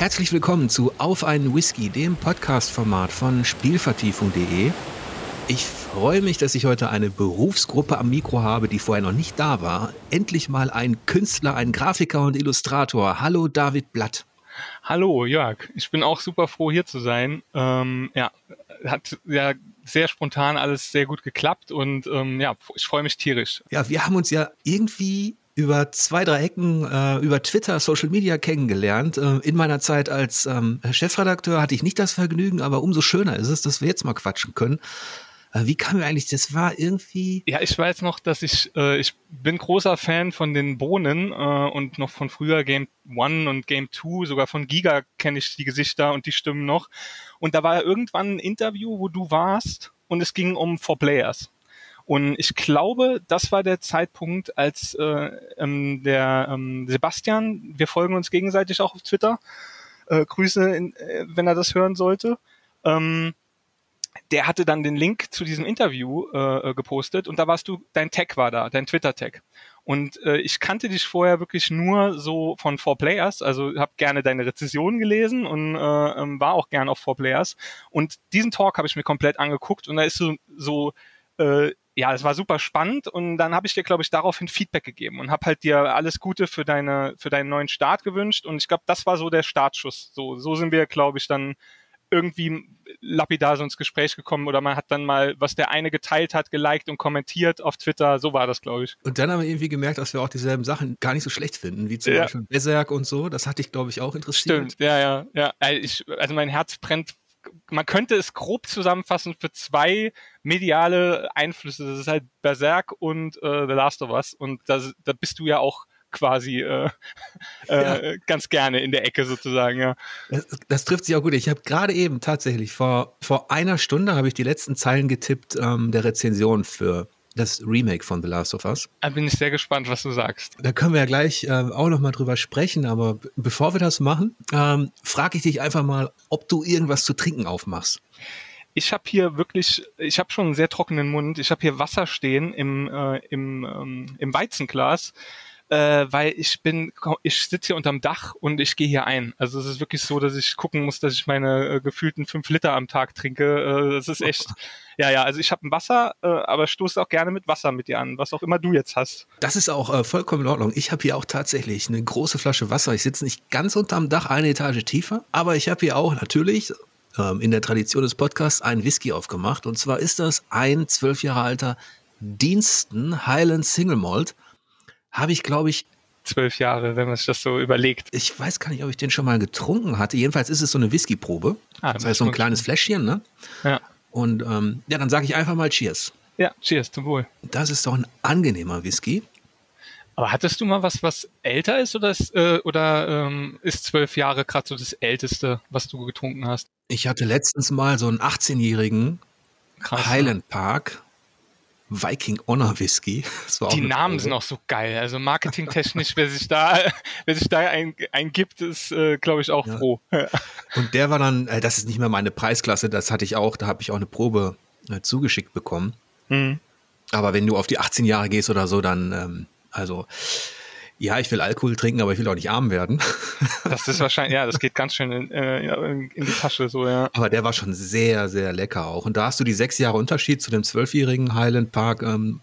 Herzlich willkommen zu Auf einen Whisky, dem Podcast-Format von Spielvertiefung.de. Ich freue mich, dass ich heute eine Berufsgruppe am Mikro habe, die vorher noch nicht da war. Endlich mal ein Künstler, ein Grafiker und Illustrator. Hallo David Blatt. Hallo Jörg, ich bin auch super froh hier zu sein. Ähm, ja, hat ja sehr spontan alles sehr gut geklappt und ähm, ja, ich freue mich tierisch. Ja, wir haben uns ja irgendwie über zwei, drei Ecken äh, über Twitter, Social Media kennengelernt. Äh, in meiner Zeit als ähm, Chefredakteur hatte ich nicht das Vergnügen, aber umso schöner ist es, dass wir jetzt mal quatschen können. Äh, wie kam mir eigentlich, das war irgendwie. Ja, ich weiß noch, dass ich, äh, ich bin großer Fan von den Bohnen äh, und noch von früher Game One und Game Two, sogar von Giga kenne ich die Gesichter und die Stimmen noch. Und da war irgendwann ein Interview, wo du warst und es ging um Four Players. Und ich glaube, das war der Zeitpunkt, als äh, ähm, der ähm, Sebastian, wir folgen uns gegenseitig auch auf Twitter, äh, Grüße, in, äh, wenn er das hören sollte, ähm, der hatte dann den Link zu diesem Interview äh, äh, gepostet und da warst du, dein Tag war da, dein Twitter-Tag. Und äh, ich kannte dich vorher wirklich nur so von Four Players, also habe gerne deine Rezensionen gelesen und äh, ähm, war auch gern auf Four Players. Und diesen Talk habe ich mir komplett angeguckt und da ist so, so äh, ja, es war super spannend und dann habe ich dir, glaube ich, daraufhin Feedback gegeben und habe halt dir alles Gute für deine für deinen neuen Start gewünscht und ich glaube, das war so der Startschuss. So so sind wir, glaube ich, dann irgendwie lapidar so ins Gespräch gekommen oder man hat dann mal, was der eine geteilt hat, geliked und kommentiert auf Twitter. So war das, glaube ich. Und dann haben wir irgendwie gemerkt, dass wir auch dieselben Sachen gar nicht so schlecht finden, wie zum ja. Beispiel Berserk und so. Das hatte ich, glaube ich, auch interessiert. Stimmt, ja, ja, ja. Also, ich, also mein Herz brennt man könnte es grob zusammenfassen für zwei mediale Einflüsse. Das ist halt Berserk und äh, The Last of Us. Und das, da bist du ja auch quasi äh, äh, ganz gerne in der Ecke sozusagen, ja. Das, das trifft sich auch gut. Ich habe gerade eben tatsächlich vor, vor einer Stunde habe ich die letzten Zeilen getippt ähm, der Rezension für das Remake von The Last of Us. Da bin ich sehr gespannt, was du sagst. Da können wir ja gleich äh, auch noch drüber sprechen, aber bevor wir das machen, ähm, frage ich dich einfach mal, ob du irgendwas zu trinken aufmachst. Ich habe hier wirklich, ich habe schon einen sehr trockenen Mund. Ich habe hier Wasser stehen im, äh, im, ähm, im Weizenglas äh, weil ich bin, ich sitze hier unterm Dach und ich gehe hier ein. Also es ist wirklich so, dass ich gucken muss, dass ich meine äh, gefühlten fünf Liter am Tag trinke. Äh, das ist echt, ja, ja, also ich habe ein Wasser, äh, aber stoße auch gerne mit Wasser mit dir an, was auch immer du jetzt hast. Das ist auch äh, vollkommen in Ordnung. Ich habe hier auch tatsächlich eine große Flasche Wasser. Ich sitze nicht ganz unterm Dach, eine Etage tiefer, aber ich habe hier auch natürlich ähm, in der Tradition des Podcasts einen Whisky aufgemacht. Und zwar ist das ein zwölf Jahre alter Diensten Highland Single Malt habe ich, glaube ich, zwölf Jahre, wenn man sich das so überlegt. Ich weiß gar nicht, ob ich den schon mal getrunken hatte. Jedenfalls ist es so eine Whiskyprobe. Ah, das heißt so ein kleines Fläschchen, ne? Ja. Und ähm, ja, dann sage ich einfach mal Cheers. Ja, Cheers, zum Wohl. Das ist doch ein angenehmer Whisky. Aber hattest du mal was, was älter ist oder ist, äh, oder ähm, ist zwölf Jahre gerade so das Älteste, was du getrunken hast? Ich hatte letztens mal so einen 18-jährigen Highland Park Viking Honor Whisky. Die Namen sind auch so geil. Also marketingtechnisch, wer sich da, wer sich da ein, eingibt, ist, äh, glaube ich, auch ja. froh. Und der war dann, äh, das ist nicht mehr meine Preisklasse, das hatte ich auch, da habe ich auch eine Probe äh, zugeschickt bekommen. Mhm. Aber wenn du auf die 18 Jahre gehst oder so, dann, ähm, also ja, ich will Alkohol trinken, aber ich will auch nicht arm werden. Das ist wahrscheinlich, ja, das geht ganz schön in, äh, in, die Tasche, so, ja. Aber der war schon sehr, sehr lecker auch. Und da hast du die sechs Jahre Unterschied zu dem zwölfjährigen Highland Park, ähm,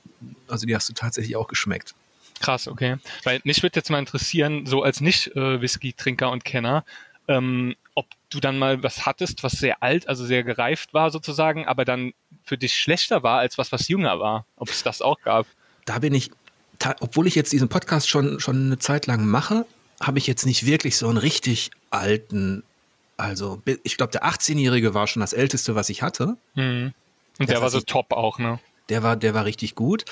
also die hast du tatsächlich auch geschmeckt. Krass, okay. Weil mich würde jetzt mal interessieren, so als Nicht-Whisky-Trinker und Kenner, ähm, ob du dann mal was hattest, was sehr alt, also sehr gereift war sozusagen, aber dann für dich schlechter war als was, was jünger war. Ob es das auch gab. Da bin ich obwohl ich jetzt diesen Podcast schon, schon eine Zeit lang mache, habe ich jetzt nicht wirklich so einen richtig alten, also ich glaube, der 18-Jährige war schon das älteste, was ich hatte. Mhm. Und der war so ich, top auch, ne? Der war, der war richtig gut.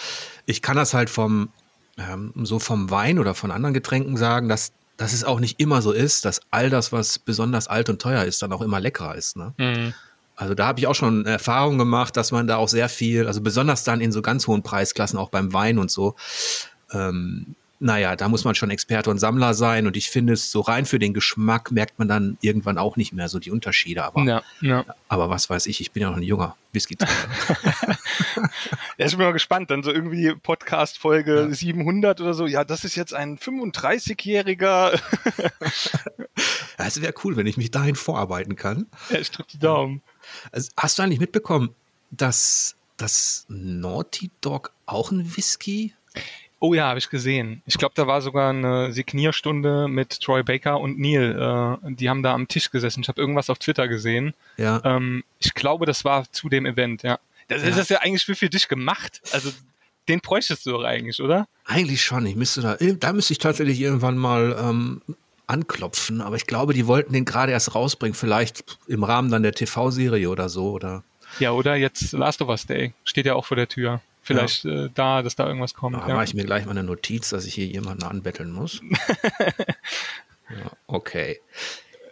Ich kann das halt vom, ähm, so vom Wein oder von anderen Getränken sagen, dass, dass es auch nicht immer so ist, dass all das, was besonders alt und teuer ist, dann auch immer leckerer ist. Ne? Mhm. Also da habe ich auch schon Erfahrungen gemacht, dass man da auch sehr viel, also besonders dann in so ganz hohen Preisklassen, auch beim Wein und so, ähm, naja, da muss man schon Experte und Sammler sein und ich finde es so rein für den Geschmack merkt man dann irgendwann auch nicht mehr so die Unterschiede. Aber, ja, ja. aber was weiß ich, ich bin ja noch ein junger whisky Ja, ich bin mal gespannt, dann so irgendwie Podcast-Folge ja. 700 oder so. Ja, das ist jetzt ein 35-Jähriger. Es wäre cool, wenn ich mich dahin vorarbeiten kann. Ja, ich drücke die Daumen. Also, hast du eigentlich mitbekommen, dass das Naughty Dog auch ein Whisky Oh ja, habe ich gesehen. Ich glaube, da war sogar eine Signierstunde mit Troy Baker und Neil. Äh, die haben da am Tisch gesessen. Ich habe irgendwas auf Twitter gesehen. Ja. Ähm, ich glaube, das war zu dem Event, ja. Das ja. ist das ja eigentlich für dich gemacht. Also den bräuchtest du doch eigentlich, oder? Eigentlich schon. Ich müsste da, da müsste ich tatsächlich irgendwann mal ähm, anklopfen. Aber ich glaube, die wollten den gerade erst rausbringen. Vielleicht im Rahmen dann der TV-Serie oder so, oder? Ja, oder jetzt Last of Us Day. Steht ja auch vor der Tür vielleicht ja. äh, da, dass da irgendwas kommt. Da ja. mache ich mir gleich mal eine Notiz, dass ich hier jemanden anbetteln muss. ja, okay.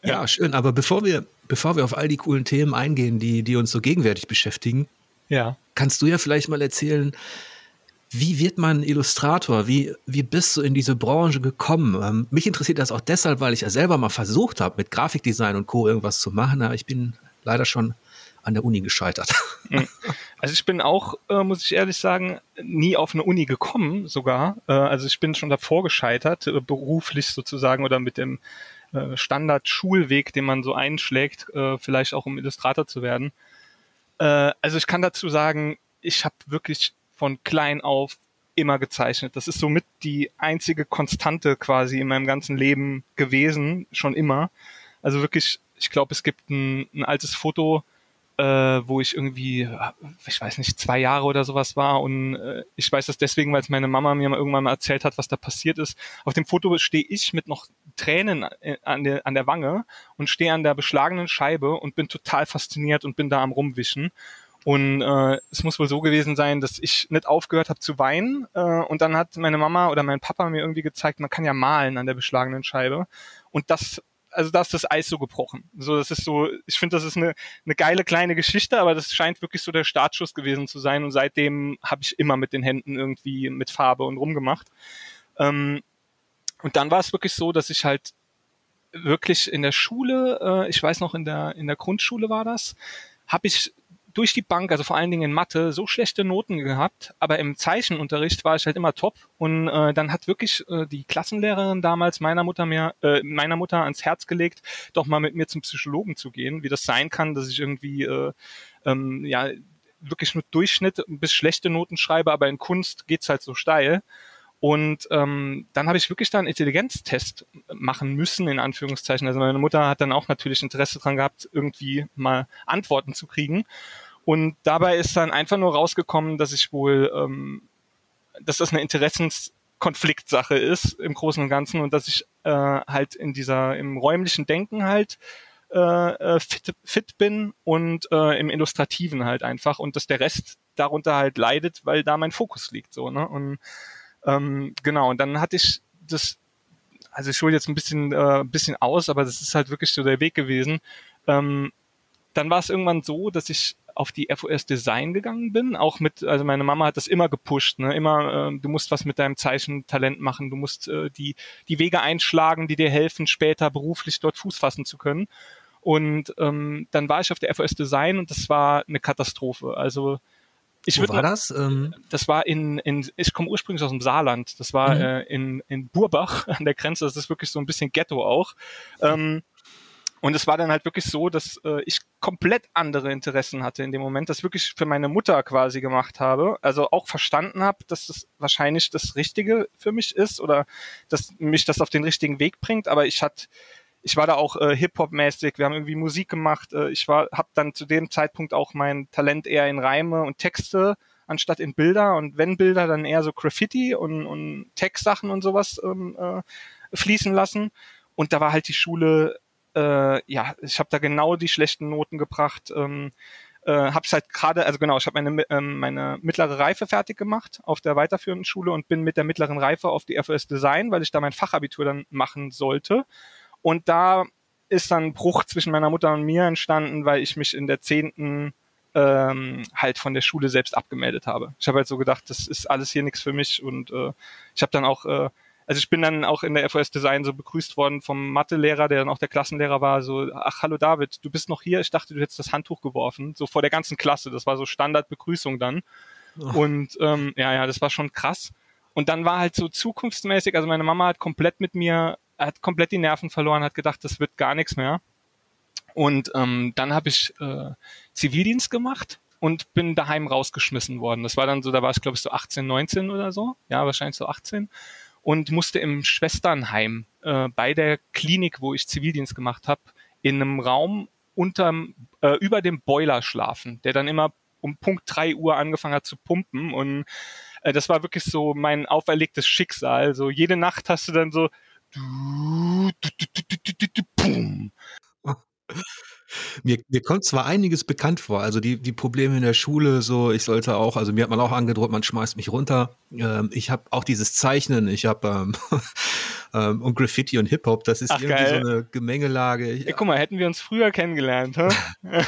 Ja, schön. Aber bevor wir, bevor wir auf all die coolen Themen eingehen, die, die uns so gegenwärtig beschäftigen, ja. kannst du ja vielleicht mal erzählen, wie wird man Illustrator? Wie, wie bist du in diese Branche gekommen? Ähm, mich interessiert das auch deshalb, weil ich ja selber mal versucht habe, mit Grafikdesign und Co. irgendwas zu machen, aber ich bin leider schon an der Uni gescheitert. Hm. Also ich bin auch, äh, muss ich ehrlich sagen, nie auf eine Uni gekommen sogar. Äh, also ich bin schon davor gescheitert, äh, beruflich sozusagen oder mit dem äh, Standard-Schulweg, den man so einschlägt, äh, vielleicht auch um Illustrator zu werden. Äh, also ich kann dazu sagen, ich habe wirklich von klein auf immer gezeichnet. Das ist somit die einzige Konstante quasi in meinem ganzen Leben gewesen, schon immer. Also wirklich, ich glaube, es gibt ein, ein altes Foto, äh, wo ich irgendwie, ich weiß nicht, zwei Jahre oder sowas war und äh, ich weiß das deswegen, weil es meine Mama mir mal irgendwann mal erzählt hat, was da passiert ist. Auf dem Foto stehe ich mit noch Tränen äh, an der, an der Wange und stehe an der beschlagenen Scheibe und bin total fasziniert und bin da am rumwischen. Und äh, es muss wohl so gewesen sein, dass ich nicht aufgehört habe zu weinen. Äh, und dann hat meine Mama oder mein Papa mir irgendwie gezeigt, man kann ja malen an der beschlagenen Scheibe. Und das also da ist das Eis so gebrochen. So, das ist so, ich finde, das ist eine, eine geile kleine Geschichte, aber das scheint wirklich so der Startschuss gewesen zu sein und seitdem habe ich immer mit den Händen irgendwie mit Farbe und rumgemacht. Ähm, und dann war es wirklich so, dass ich halt wirklich in der Schule, äh, ich weiß noch in der in der Grundschule war das, habe ich durch die Bank, also vor allen Dingen in Mathe, so schlechte Noten gehabt, aber im Zeichenunterricht war ich halt immer top. Und äh, dann hat wirklich äh, die Klassenlehrerin damals meiner Mutter mir, äh, meiner Mutter ans Herz gelegt, doch mal mit mir zum Psychologen zu gehen, wie das sein kann, dass ich irgendwie äh, ähm, ja wirklich nur Durchschnitt bis schlechte Noten schreibe, aber in Kunst geht's halt so steil. Und ähm, dann habe ich wirklich da einen Intelligenztest machen müssen, in Anführungszeichen. Also meine Mutter hat dann auch natürlich Interesse dran gehabt, irgendwie mal Antworten zu kriegen. Und dabei ist dann einfach nur rausgekommen, dass ich wohl, ähm, dass das eine Interessenskonfliktsache ist im Großen und Ganzen und dass ich äh, halt in dieser, im räumlichen Denken halt äh, äh, fit, fit bin und äh, im Illustrativen halt einfach und dass der Rest darunter halt leidet, weil da mein Fokus liegt so, ne? Und ähm, genau, und dann hatte ich das, also ich hole jetzt ein bisschen, äh, bisschen aus, aber das ist halt wirklich so der Weg gewesen. Ähm, dann war es irgendwann so, dass ich auf die FOS Design gegangen bin, auch mit, also meine Mama hat das immer gepusht, ne? immer, äh, du musst was mit deinem Zeichentalent machen, du musst äh, die, die Wege einschlagen, die dir helfen, später beruflich dort Fuß fassen zu können. Und ähm, dann war ich auf der FOS Design und das war eine Katastrophe. Also ich Wo war das? Ähm das war in, in ich komme ursprünglich aus dem Saarland. Das war mhm. äh, in, in Burbach an der Grenze. Das ist wirklich so ein bisschen Ghetto auch. Ähm, und es war dann halt wirklich so, dass äh, ich komplett andere Interessen hatte in dem Moment, das wirklich für meine Mutter quasi gemacht habe. Also auch verstanden habe, dass das wahrscheinlich das Richtige für mich ist oder dass mich das auf den richtigen Weg bringt. Aber ich hatte ich war da auch äh, Hip-Hop-mäßig, wir haben irgendwie Musik gemacht. Äh, ich war, habe dann zu dem Zeitpunkt auch mein Talent eher in Reime und Texte anstatt in Bilder und wenn Bilder, dann eher so Graffiti und, und Textsachen und sowas ähm, äh, fließen lassen. Und da war halt die Schule äh, ja, ich habe da genau die schlechten Noten gebracht. Ähm, äh, habe halt gerade, also genau, ich habe meine, ähm, meine mittlere Reife fertig gemacht auf der weiterführenden Schule und bin mit der mittleren Reife auf die FOS Design, weil ich da mein Fachabitur dann machen sollte. Und da ist dann ein Bruch zwischen meiner Mutter und mir entstanden, weil ich mich in der zehnten ähm, halt von der Schule selbst abgemeldet habe. Ich habe halt so gedacht, das ist alles hier nichts für mich und äh, ich habe dann auch äh, also ich bin dann auch in der FOS Design so begrüßt worden vom Mathelehrer, der dann auch der Klassenlehrer war, so, ach hallo David, du bist noch hier, ich dachte, du hättest das Handtuch geworfen, so vor der ganzen Klasse, das war so Standardbegrüßung dann. Oh. Und ähm, ja, ja, das war schon krass. Und dann war halt so zukunftsmäßig, also meine Mama hat komplett mit mir, hat komplett die Nerven verloren, hat gedacht, das wird gar nichts mehr. Und ähm, dann habe ich äh, Zivildienst gemacht und bin daheim rausgeschmissen worden. Das war dann so, da war ich glaube ich so 18, 19 oder so, ja wahrscheinlich so 18 und musste im Schwesternheim äh, bei der Klinik, wo ich Zivildienst gemacht habe, in einem Raum unterm, äh, über dem Boiler schlafen, der dann immer um Punkt drei Uhr angefangen hat zu pumpen und äh, das war wirklich so mein auferlegtes Schicksal. So jede Nacht hast du dann so du, du, du, mir, mir kommt zwar einiges bekannt vor, also die, die Probleme in der Schule, so ich sollte auch, also mir hat man auch angedroht, man schmeißt mich runter. Ähm, ich habe auch dieses Zeichnen, ich habe ähm, ähm, und Graffiti und Hip-Hop, das ist Ach, irgendwie geil. so eine Gemengelage. Ja, guck mal, hätten wir uns früher kennengelernt, hä?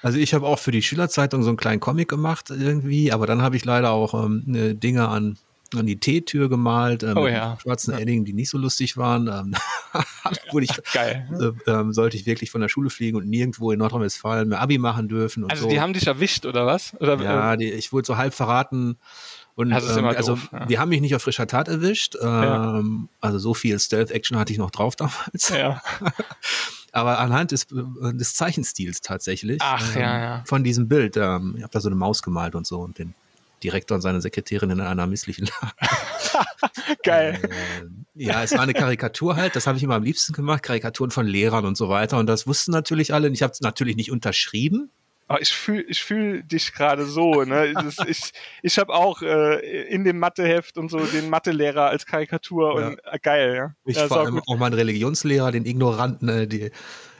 Also ich habe auch für die Schülerzeitung so einen kleinen Comic gemacht irgendwie, aber dann habe ich leider auch ähm, ne Dinge an an die T-Tür gemalt, ähm, oh, ja. schwarzen ja. Eddingen, die nicht so lustig waren. Ähm, wurde ich, Geil. Äh, ähm, sollte ich wirklich von der Schule fliegen und nirgendwo in Nordrhein-Westfalen mehr Abi machen dürfen. also so. die haben dich erwischt oder was? Oder, ja, die, ich wurde so halb verraten. Und ähm, also doof, ja. die haben mich nicht auf frischer Tat erwischt. Ähm, also so viel Stealth-Action hatte ich noch drauf damals. Ja. aber anhand des, äh, des Zeichenstils tatsächlich. Ach, ähm, ja, ja. Von diesem Bild. Ähm, ich habe da so eine Maus gemalt und so und den Direktor und seine Sekretärin in einer misslichen Lage. Geil. Äh, ja, es war eine Karikatur halt, das habe ich immer am liebsten gemacht, Karikaturen von Lehrern und so weiter. Und das wussten natürlich alle. Und ich habe es natürlich nicht unterschrieben. Oh, ich fühle ich fühl dich gerade so. Ne? Das, ich ich habe auch äh, in dem Matheheft und so den Mathelehrer als Karikatur ja. und äh, geil. Ja? Ich ja, vor allem auch meinen Religionslehrer, den Ignoranten, äh, die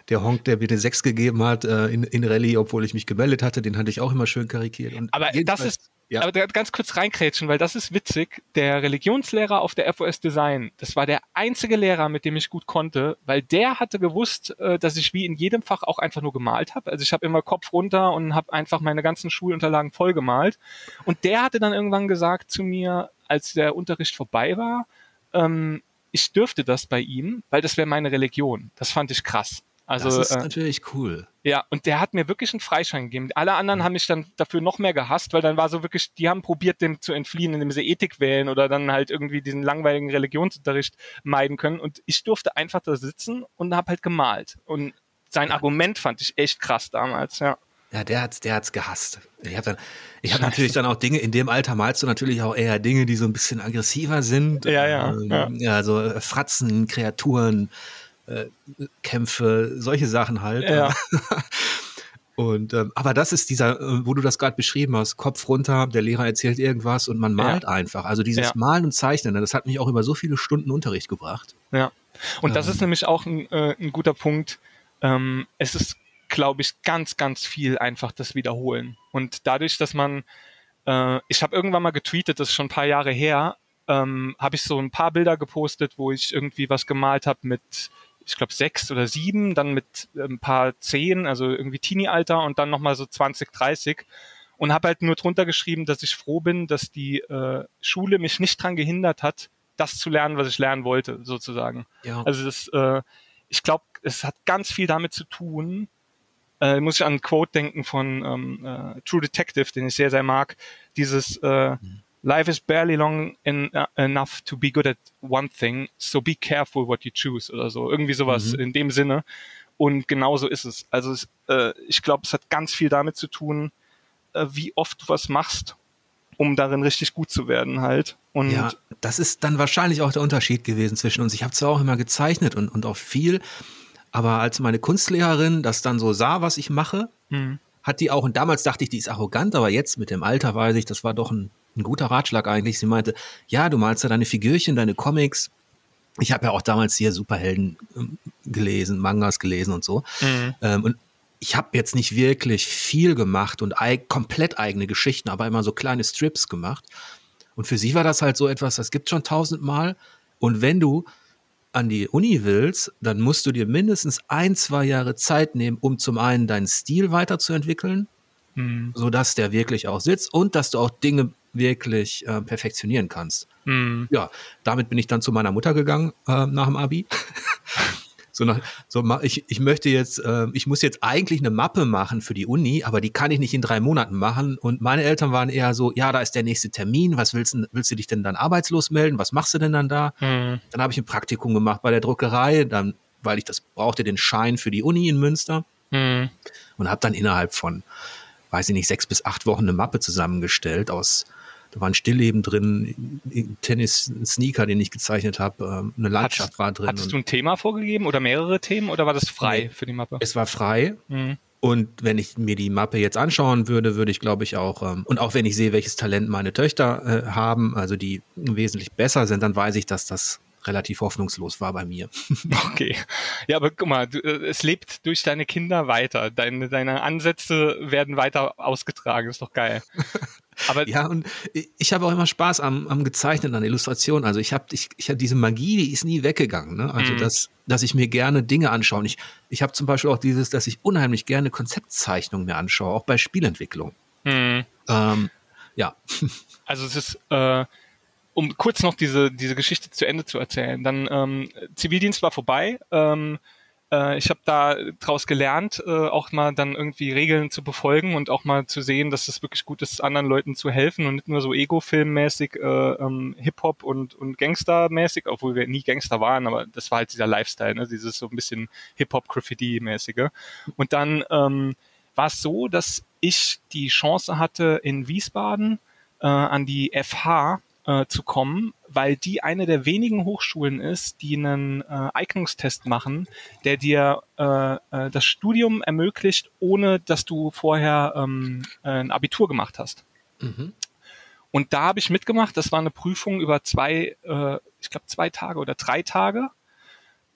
der Honk, der mir eine 6 gegeben hat äh, in, in Rallye, obwohl ich mich gemeldet hatte, den hatte ich auch immer schön karikiert. Und aber das ist, ja. aber ganz kurz reinkrätschen, weil das ist witzig. Der Religionslehrer auf der FOS Design, das war der einzige Lehrer, mit dem ich gut konnte, weil der hatte gewusst, äh, dass ich wie in jedem Fach auch einfach nur gemalt habe. Also ich habe immer Kopf runter und habe einfach meine ganzen Schulunterlagen voll gemalt. Und der hatte dann irgendwann gesagt zu mir, als der Unterricht vorbei war, ähm, ich dürfte das bei ihm, weil das wäre meine Religion. Das fand ich krass. Also, das ist äh, natürlich cool. Ja, und der hat mir wirklich einen Freischein gegeben. Alle anderen mhm. haben mich dann dafür noch mehr gehasst, weil dann war so wirklich, die haben probiert, dem zu entfliehen, indem sie Ethik wählen oder dann halt irgendwie diesen langweiligen Religionsunterricht meiden können. Und ich durfte einfach da sitzen und habe halt gemalt. Und sein ja. Argument fand ich echt krass damals, ja. Ja, der hat's, der hat's gehasst. Ich habe dann, ich habe natürlich dann auch Dinge, in dem Alter malst du natürlich auch eher Dinge, die so ein bisschen aggressiver sind. Ja, ja. Ähm, ja. ja, so Fratzen, Kreaturen, äh, Kämpfe, solche Sachen halt. Ja. Und ähm, aber das ist dieser, äh, wo du das gerade beschrieben hast, Kopf runter, der Lehrer erzählt irgendwas und man malt ja. einfach. Also dieses ja. Malen und Zeichnen, das hat mich auch über so viele Stunden Unterricht gebracht. Ja. Und das ähm. ist nämlich auch ein, äh, ein guter Punkt. Ähm, es ist, glaube ich, ganz, ganz viel einfach das Wiederholen. Und dadurch, dass man, äh, ich habe irgendwann mal getweetet, das ist schon ein paar Jahre her, ähm, habe ich so ein paar Bilder gepostet, wo ich irgendwie was gemalt habe mit ich glaube, sechs oder sieben, dann mit äh, ein paar zehn, also irgendwie Teenie-Alter und dann nochmal so 20, 30 und habe halt nur drunter geschrieben, dass ich froh bin, dass die äh, Schule mich nicht dran gehindert hat, das zu lernen, was ich lernen wollte, sozusagen. Ja. Also das, äh, ich glaube, es hat ganz viel damit zu tun, äh, muss ich an ein Quote denken von ähm, äh, True Detective, den ich sehr, sehr mag. Dieses äh, mhm. Life is barely long in, uh, enough to be good at one thing, so be careful what you choose oder so. Irgendwie sowas mhm. in dem Sinne. Und genauso ist es. Also es, äh, ich glaube, es hat ganz viel damit zu tun, äh, wie oft du was machst, um darin richtig gut zu werden halt. Und ja, das ist dann wahrscheinlich auch der Unterschied gewesen zwischen uns. Ich habe zwar auch immer gezeichnet und, und auch viel, aber als meine Kunstlehrerin das dann so sah, was ich mache, mhm. hat die auch, und damals dachte ich, die ist arrogant, aber jetzt mit dem Alter weiß ich, das war doch ein ein guter Ratschlag eigentlich. Sie meinte, ja, du malst ja deine Figürchen, deine Comics. Ich habe ja auch damals hier Superhelden ähm, gelesen, Mangas gelesen und so. Mhm. Ähm, und ich habe jetzt nicht wirklich viel gemacht und eig komplett eigene Geschichten, aber immer so kleine Strips gemacht. Und für sie war das halt so etwas, das gibt schon tausendmal. Und wenn du an die Uni willst, dann musst du dir mindestens ein, zwei Jahre Zeit nehmen, um zum einen deinen Stil weiterzuentwickeln, mhm. sodass der wirklich auch sitzt und dass du auch Dinge wirklich äh, perfektionieren kannst. Mhm. Ja, damit bin ich dann zu meiner Mutter gegangen äh, nach dem Abi. so nach, so ich, ich möchte jetzt, äh, ich muss jetzt eigentlich eine Mappe machen für die Uni, aber die kann ich nicht in drei Monaten machen. Und meine Eltern waren eher so, ja, da ist der nächste Termin, was willst du, willst du dich denn dann arbeitslos melden? Was machst du denn dann da? Mhm. Dann habe ich ein Praktikum gemacht bei der Druckerei, dann, weil ich das brauchte, den Schein für die Uni in Münster Mhm. und habe dann innerhalb von, weiß ich nicht, sechs bis acht Wochen eine Mappe zusammengestellt aus, da war ein Stillleben drin, ein Tennis, ein Sneaker, den ich gezeichnet habe, ähm, eine Landschaft Hattest- war drin. Hattest du ein Thema vorgegeben oder mehrere Themen oder war das frei Nee. für die Mappe? es war frei. Mhm. Und wenn ich mir die Mappe jetzt anschauen würde, würde ich, glaube ich, auch, ähm, und auch wenn ich sehe, welches Talent meine Töchter äh, haben, also die wesentlich besser sind, dann weiß ich, dass das relativ hoffnungslos war bei mir. Okay. Ja, aber guck mal, du, äh, es lebt durch deine Kinder weiter. Deine, deine Ansätze werden weiter ausgetragen. Ist doch geil. Aber Ja, und ich- habe auch immer Spaß am, am Gezeichnen, an Illustrationen. Also ich habe ich, ich hab diese Magie, die ist nie weggegangen. Ne? Also Mhm. dass, dass ich mir gerne Dinge anschaue. Und ich, ich habe zum Beispiel auch dieses, dass ich unheimlich gerne Konzeptzeichnungen mir anschaue, auch bei Spielentwicklung. hm, Ähm, ja, also es ist, äh, um kurz noch diese, diese Geschichte zu Ende zu erzählen. Dann ähm, Zivildienst war vorbei. Ähm, äh, ich habe da draus gelernt, äh, auch mal dann irgendwie Regeln zu befolgen und auch mal zu sehen, dass es wirklich gut ist, anderen Leuten zu helfen und nicht nur so Ego-Film-mäßig, äh, ähm, Hip-Hop und, und Gangster-mäßig, obwohl wir nie Gangster waren, aber das war halt dieser Lifestyle, ne? dieses so ein bisschen Hip-Hop-Graffiti-mäßige. Und dann ähm, war es so, dass ich die Chance hatte, in Wiesbaden äh, an die FH äh, zu kommen, weil die eine der wenigen Hochschulen ist, die einen äh, Eignungstest machen, der dir äh, äh, das Studium ermöglicht, ohne dass du vorher ähm, äh, ein Abitur gemacht hast. mhm. Und da habe ich mitgemacht. Das war eine Prüfung über zwei, äh, ich glaube zwei Tage oder drei Tage.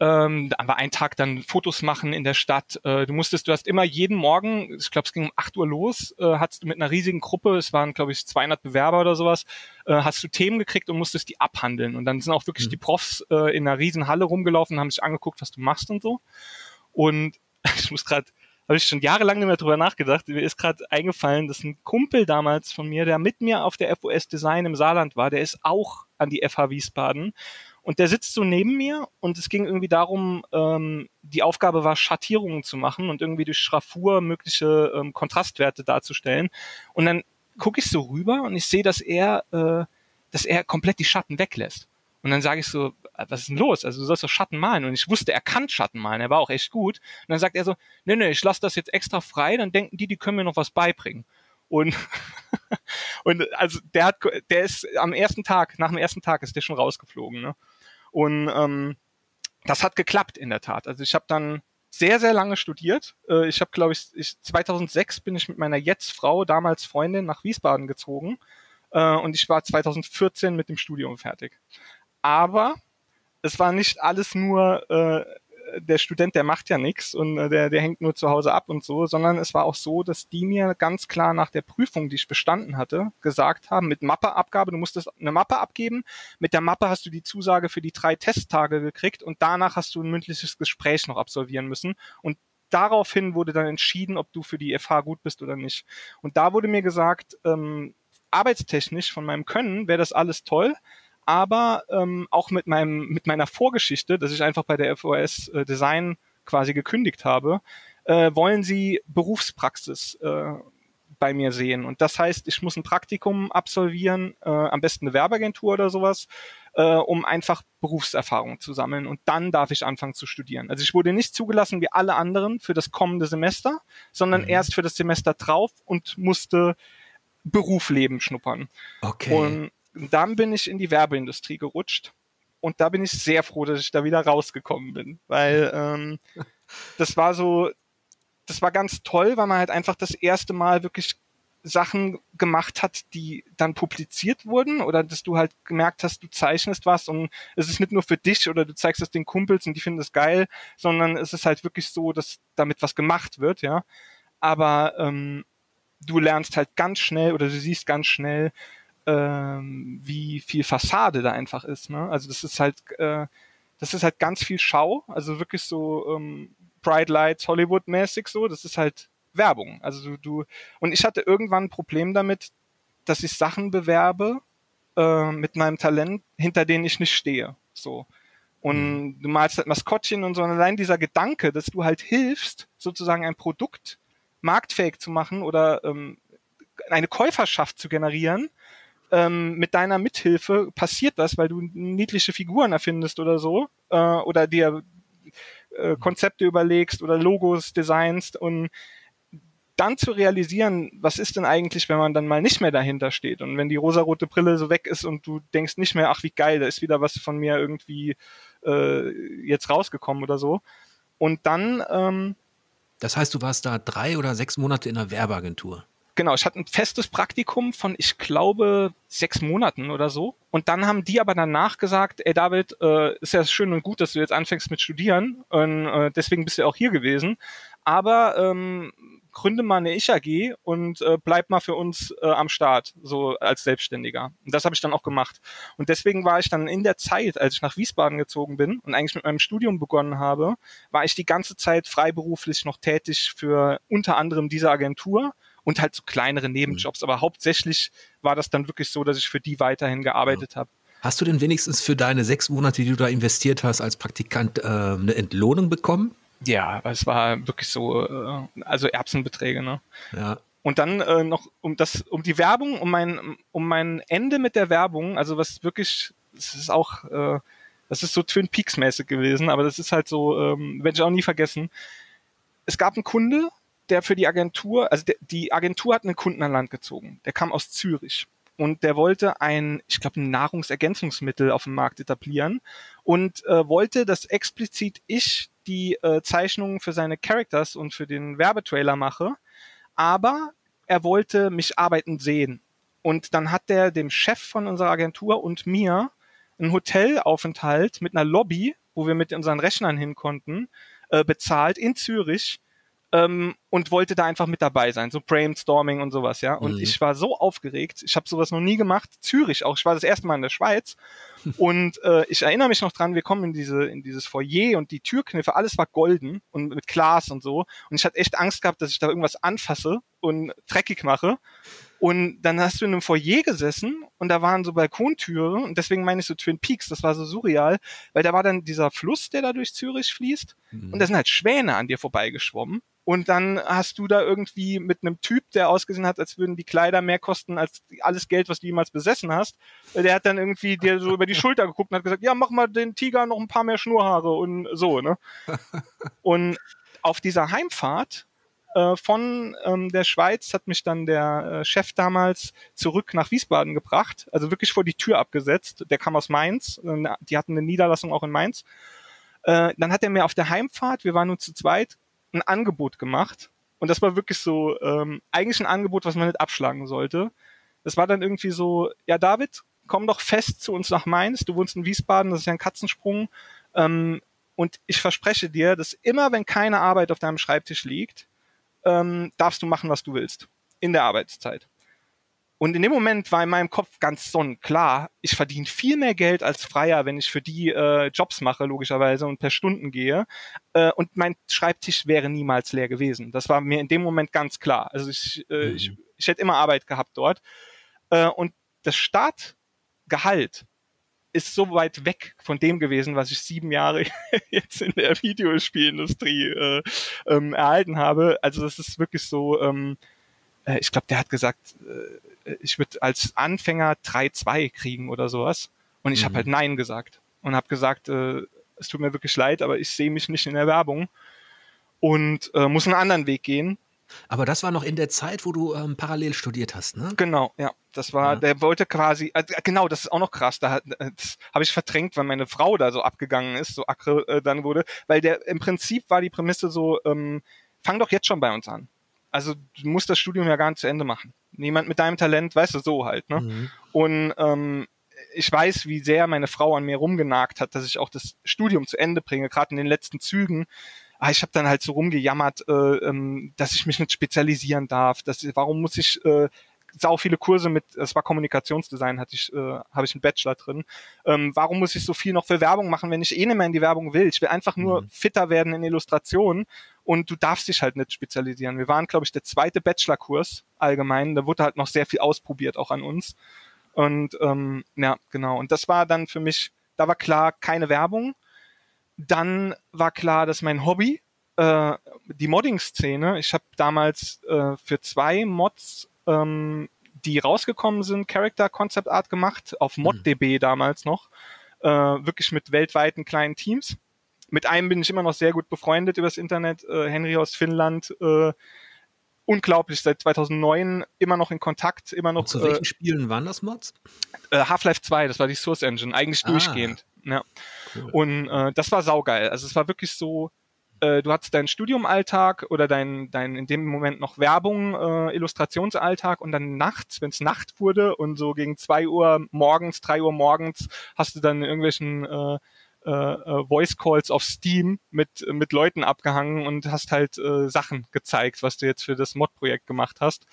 Ähm, da war ein Tag dann Fotos machen in der Stadt. Äh, du musstest, du hast immer jeden Morgen, ich glaube, es ging um 8 Uhr los, äh, hast du mit einer riesigen Gruppe, es waren, glaube ich, 200 Bewerber oder sowas, äh, hast du Themen gekriegt und musstest die abhandeln. Und dann sind auch wirklich Mhm. die Profs äh, in einer riesen Halle rumgelaufen, haben sich angeguckt, was du machst und so. Und ich muss gerade, habe ich schon jahrelang nicht mehr drüber nachgedacht. Mir ist gerade eingefallen, dass ein Kumpel damals von mir, der mit mir auf der FOS Design im Saarland war, der ist auch an die FH Wiesbaden. Und der sitzt so neben mir und es ging irgendwie darum, ähm, die Aufgabe war, Schattierungen zu machen und irgendwie durch Schraffur mögliche ähm, Kontrastwerte darzustellen. Und dann gucke ich so rüber und ich sehe, dass er, äh, dass er komplett die Schatten weglässt. Und dann sage ich so, "Ah, was ist denn los? Also du sollst doch Schatten malen. Und ich wusste, er kann Schatten malen. Er war auch echt gut. Und dann sagt er so, nee, nee, ich lasse das jetzt extra frei, dann denken die, die können mir noch was beibringen. Und, und also der hat, der ist am ersten Tag, nach dem ersten Tag ist der schon rausgeflogen. Ne? Und ähm, das hat geklappt in der Tat. Also ich habe dann sehr, sehr lange studiert. Äh, Ich habe, glaube ich, ich, 2006 bin ich mit meiner Jetzt-Frau, damals Freundin, nach Wiesbaden gezogen. Äh, Und ich war 2014 mit dem Studium fertig. Aber es war nicht alles nur äh, der Student, der macht ja nichts und äh, der, der hängt nur zu Hause ab und so, sondern es war auch so, dass die mir ganz klar nach der Prüfung, die ich bestanden hatte, gesagt haben, mit Mappeabgabe, du musstest eine Mappe abgeben, mit der Mappe hast du die Zusage für die drei Testtage gekriegt und danach hast du ein mündliches Gespräch noch absolvieren müssen und daraufhin wurde dann entschieden, ob du für die FH gut bist oder nicht. Und da wurde mir gesagt, ähm, arbeitstechnisch von meinem Können wäre das alles toll, aber ähm, auch mit meinem mit meiner Vorgeschichte, dass ich einfach bei der FOS äh, Design quasi gekündigt habe, äh, wollen sie Berufspraxis äh, bei mir sehen. Und das heißt, ich muss ein Praktikum absolvieren, äh, am besten eine Werbeagentur oder sowas, äh, um einfach Berufserfahrung zu sammeln. Und dann darf ich anfangen zu studieren. Also ich wurde nicht zugelassen wie alle anderen für das kommende Semester, sondern Mhm. erst für das Semester drauf und musste Berufsleben schnuppern. Okay. Und dann bin ich in die Werbeindustrie gerutscht. Und da bin ich sehr froh, dass ich da wieder rausgekommen bin. Weil ähm, das war so, das war ganz toll, weil man halt einfach das erste Mal wirklich Sachen gemacht hat, die dann publiziert wurden oder dass du halt gemerkt hast, du zeichnest was und es ist nicht nur für dich oder du zeigst es den Kumpels und die finden es geil, sondern es ist halt wirklich so, dass damit was gemacht wird, ja. Aber ähm, du lernst halt ganz schnell oder du siehst ganz schnell, ähm, wie viel Fassade da einfach ist. Ne? Also das ist halt, äh, das ist halt ganz viel Schau, also wirklich so ähm, Bright Lights, Hollywood-mäßig so. Das ist halt Werbung. Also du, du und ich hatte irgendwann ein Problem damit, dass ich Sachen bewerbe äh, mit meinem Talent, hinter denen ich nicht stehe. So. Und mhm. du malst halt Maskottchen und so. Und allein dieser Gedanke, dass du halt hilfst, sozusagen ein Produkt marktfähig zu machen oder ähm, eine Käuferschaft zu generieren, ähm, mit deiner Mithilfe passiert das, weil du niedliche Figuren erfindest oder so, äh, oder dir äh, Konzepte überlegst oder Logos designst und dann zu realisieren, was ist denn eigentlich, wenn man dann mal nicht mehr dahinter steht und wenn die rosarote Brille so weg ist und du denkst nicht mehr, ach wie geil, da ist wieder was von mir irgendwie äh, jetzt rausgekommen oder so. Und dann. Ähm, das heißt, du warst da drei oder sechs Monate in einer Werbeagentur. Genau, ich hatte ein festes Praktikum von, ich glaube, sechs Monaten oder so. Und dann haben die aber danach gesagt, ey David, äh, ist ja schön und gut, dass du jetzt anfängst mit Studieren und äh, deswegen bist du auch hier gewesen. Aber ähm, gründe mal eine Ich-AG und äh, bleib mal für uns äh, am Start, so als Selbstständiger. Und das habe ich dann auch gemacht. Und deswegen war ich dann in der Zeit, als ich nach Wiesbaden gezogen bin und eigentlich mit meinem Studium begonnen habe, war ich die ganze Zeit freiberuflich noch tätig für unter anderem diese Agentur und halt so kleinere Nebenjobs. Mhm. Aber hauptsächlich war das dann wirklich so, dass ich für die weiterhin gearbeitet ja. habe. Hast du denn wenigstens für deine sechs Monate, die du da investiert hast, als Praktikant äh, eine Entlohnung bekommen? Ja, es war wirklich so, äh, also Erbsenbeträge, ne? Ja. Und dann äh, noch um das, um die Werbung, um mein, um mein Ende mit der Werbung, also was wirklich, das ist auch, äh, das ist so Twin Peaks mäßig gewesen, aber das ist halt so, ähm, werde ich auch nie vergessen. Es gab einen Kunde, der für die Agentur, also der, die Agentur hat einen Kunden an Land gezogen. Der kam aus Zürich und der wollte ein, ich glaube, ein Nahrungsergänzungsmittel auf dem Markt etablieren und äh, wollte, dass explizit ich die äh, Zeichnungen für seine Characters und für den Werbetrailer mache, aber er wollte mich arbeiten sehen. Und dann hat der dem Chef von unserer Agentur und mir einen Hotelaufenthalt mit einer Lobby, wo wir mit unseren Rechnern hin konnten, äh, bezahlt in Zürich ähm, und wollte da einfach mit dabei sein, so Brainstorming und sowas, ja. Und mhm. ich war so aufgeregt, ich habe sowas noch nie gemacht, Zürich auch, ich war das erste Mal in der Schweiz und äh, ich erinnere mich noch dran, wir kommen in diese in dieses Foyer und die Türkniffe, alles war golden und mit Glas und so und ich hatte echt Angst gehabt, dass ich da irgendwas anfasse und dreckig mache. Und dann hast du in einem Foyer gesessen und da waren so Balkontüren und deswegen meine ich so Twin Peaks, das war so surreal, weil da war dann dieser Fluss, der da durch Zürich fließt mhm. und da sind halt Schwäne an dir vorbeigeschwommen und dann hast du da irgendwie mit einem Typ, der ausgesehen hat, als würden die Kleider mehr kosten als alles Geld, was du jemals besessen hast. Der hat dann irgendwie dir so über die Schulter geguckt und hat gesagt, ja, mach mal den Tiger noch ein paar mehr Schnurhaare und so, ne? Und auf dieser Heimfahrt äh, von ähm, der Schweiz hat mich dann der äh, Chef damals zurück nach Wiesbaden gebracht, also wirklich vor die Tür abgesetzt. Der kam aus Mainz, äh, die hatten eine Niederlassung auch in Mainz. Äh, dann hat er mir auf der Heimfahrt, wir waren nur zu zweit, ein Angebot gemacht. Und das war wirklich so, ähm, eigentlich ein Angebot, was man nicht abschlagen sollte. Das war dann irgendwie so, ja, David, komm doch fest zu uns nach Mainz. Du wohnst in Wiesbaden, das ist ja ein Katzensprung. Ähm, und ich verspreche dir, dass immer, wenn keine Arbeit auf deinem Schreibtisch liegt, ähm, darfst du machen, was du willst. In der Arbeitszeit. Und in dem Moment war in meinem Kopf ganz sonnenklar, ich verdiene viel mehr Geld als Freier, wenn ich für die äh, Jobs mache, logischerweise, und per Stunden gehe. Äh, und mein Schreibtisch wäre niemals leer gewesen. Das war mir in dem Moment ganz klar. Also ich, äh, mhm. ich, ich hätte immer Arbeit gehabt dort. Äh, und das Startgehalt ist so weit weg von dem gewesen, was ich sieben Jahre jetzt in der Videospielindustrie äh, ähm, erhalten habe. Also das ist wirklich so, ähm, äh, ich glaube, der hat gesagt, äh, ich würde als Anfänger 3-2 kriegen oder sowas. Und ich mhm. habe halt Nein gesagt und habe gesagt, äh, es tut mir wirklich leid, aber ich sehe mich nicht in der Werbung und äh, muss einen anderen Weg gehen. Aber das war noch in der Zeit, wo du ähm, parallel studiert hast, ne? Genau, ja. Das war, ja. der wollte quasi, äh, genau, das ist auch noch krass. Da äh, habe ich verdrängt, weil meine Frau da so abgegangen ist, so aggre äh, dann wurde, weil der im Prinzip war die Prämisse so, ähm, fang doch jetzt schon bei uns an. Also du musst das Studium ja gar nicht zu Ende machen niemand mit deinem Talent, weißt du, so halt. Ne? Mhm. Und ähm, ich weiß, wie sehr meine Frau an mir rumgenagt hat, dass ich auch das Studium zu Ende bringe, gerade in den letzten Zügen. Ah, ich habe dann halt so rumgejammert, äh, ähm, dass ich mich nicht spezialisieren darf. Dass, warum muss ich äh, sau viele Kurse mit, es war Kommunikationsdesign, hatte ich, äh, habe ich einen Bachelor drin. Ähm, warum muss ich so viel noch für Werbung machen, wenn ich eh nicht mehr in die Werbung will? Ich will einfach nur mhm. fitter werden in Illustrationen und du darfst dich halt nicht spezialisieren. Wir waren, glaube ich, der zweite Bachelorkurs allgemein. Da wurde halt noch sehr viel ausprobiert, auch an uns. Und ähm, ja, genau. Und das war dann für mich, da war klar, keine Werbung. Dann war klar, dass mein Hobby, äh, die Modding-Szene, ich habe damals äh, für zwei Mods, ähm, die rausgekommen sind, Character Concept Art gemacht, auf mhm. ModDB damals noch, äh, wirklich mit weltweiten kleinen Teams mit einem bin ich immer noch sehr gut befreundet übers Internet, äh, Henry aus Finnland. Äh, unglaublich, seit 2009 immer noch in Kontakt, immer noch. Und zu welchen äh, Spielen waren das Mods? Äh, Half-Life 2, das war die Source Engine, eigentlich ah, durchgehend. Ja. Cool. Und äh, das war saugeil. Also es war wirklich so, äh, du hattest deinen Studiumalltag oder dein, dein in dem Moment noch Werbung, äh, Illustrationsalltag und dann nachts, wenn es Nacht wurde und so gegen zwei Uhr morgens, drei Uhr morgens, hast du dann irgendwelchen äh, äh, äh, Voice Calls auf Steam mit, mit Leuten abgehangen und hast halt äh, Sachen gezeigt, was du jetzt für das Mod-Projekt gemacht hast.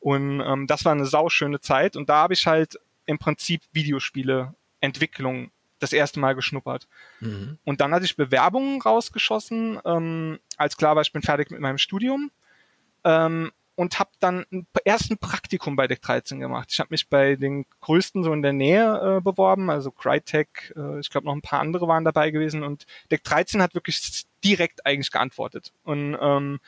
Und ähm, das war eine sauschöne Zeit und da habe ich halt im Prinzip Videospiele Entwicklung das erste Mal geschnuppert. Mhm. Und dann hatte ich Bewerbungen rausgeschossen, ähm, als klar war, ich bin fertig mit meinem Studium. Ähm, und habe dann ein ersten Praktikum bei Deck 13 gemacht. Ich habe mich bei den größten so in der Nähe äh, beworben, also Crytek, äh, ich glaube noch ein paar andere waren dabei gewesen und Deck 13 hat wirklich direkt eigentlich geantwortet. Und ähm,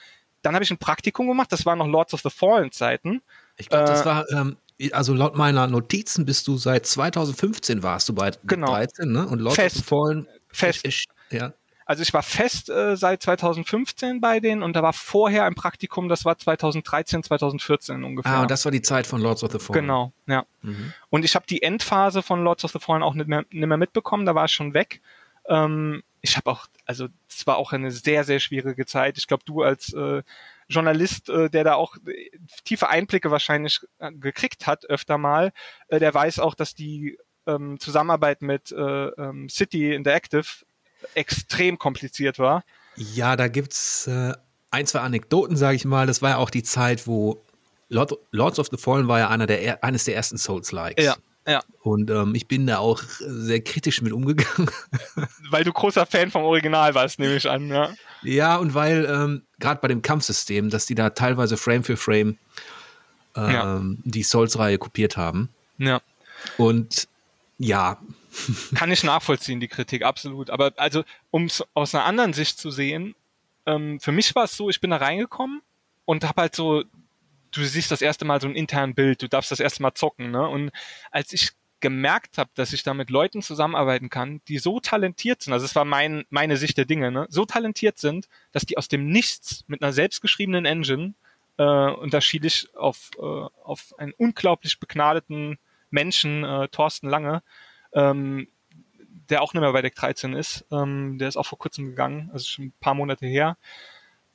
dann habe ich ein Praktikum gemacht, das war noch Lords of the Fallen Zeiten. Ich glaube, das äh, war ähm, also laut meiner Notizen bist du seit 2015 warst du bei genau. 13, ne? Und Lords Fest. of the Fallen Fest. Ich, ja. Also ich war fest äh, seit 2015 bei denen und da war vorher ein Praktikum, das war 2013, 2014 ungefähr. Ah, und das war die Zeit von Lords of the Fallen. Genau, ja. Mhm. Und ich habe die Endphase von Lords of the Fallen auch nicht mehr, nicht mehr mitbekommen, da war ich schon weg. Ähm, ich habe auch, also es war auch eine sehr, sehr schwierige Zeit. Ich glaube, du als äh, Journalist, äh, der da auch äh, tiefe Einblicke wahrscheinlich äh, gekriegt hat, öfter mal, äh, der weiß auch, dass die ähm, Zusammenarbeit mit äh, ähm, City Interactive extrem kompliziert war. Ja, da gibt's äh, ein, zwei Anekdoten, sage ich mal. Das war ja auch die Zeit, wo Lord, Lords of the Fallen war ja einer der, eines der ersten Souls-Likes. Ja, ja. Und ähm, ich bin da auch sehr kritisch mit umgegangen. Weil du großer Fan vom Original warst, nehme ich an, ja. Ja, und weil ähm, gerade bei dem Kampfsystem, dass die da teilweise Frame für Frame ähm, ja. die Souls-Reihe kopiert haben. Ja. Und ja, kann ich nachvollziehen, die Kritik, absolut. Aber also, um es aus einer anderen Sicht zu sehen, ähm, für mich war es so, ich bin da reingekommen und habe halt so, du siehst das erste Mal so ein internen Bild, du darfst das erste Mal zocken, ne? Und als ich gemerkt habe, dass ich da mit Leuten zusammenarbeiten kann, die so talentiert sind, also es war mein, meine Sicht der Dinge, ne? so talentiert sind, dass die aus dem Nichts mit einer selbstgeschriebenen Engine, äh, und da schied ich auf, äh, auf einen unglaublich begnadeten Menschen, äh, Thorsten Lange, ähm, der auch nicht mehr bei Deck 13 ist. Ähm, der ist auch vor kurzem gegangen, also schon ein paar Monate her.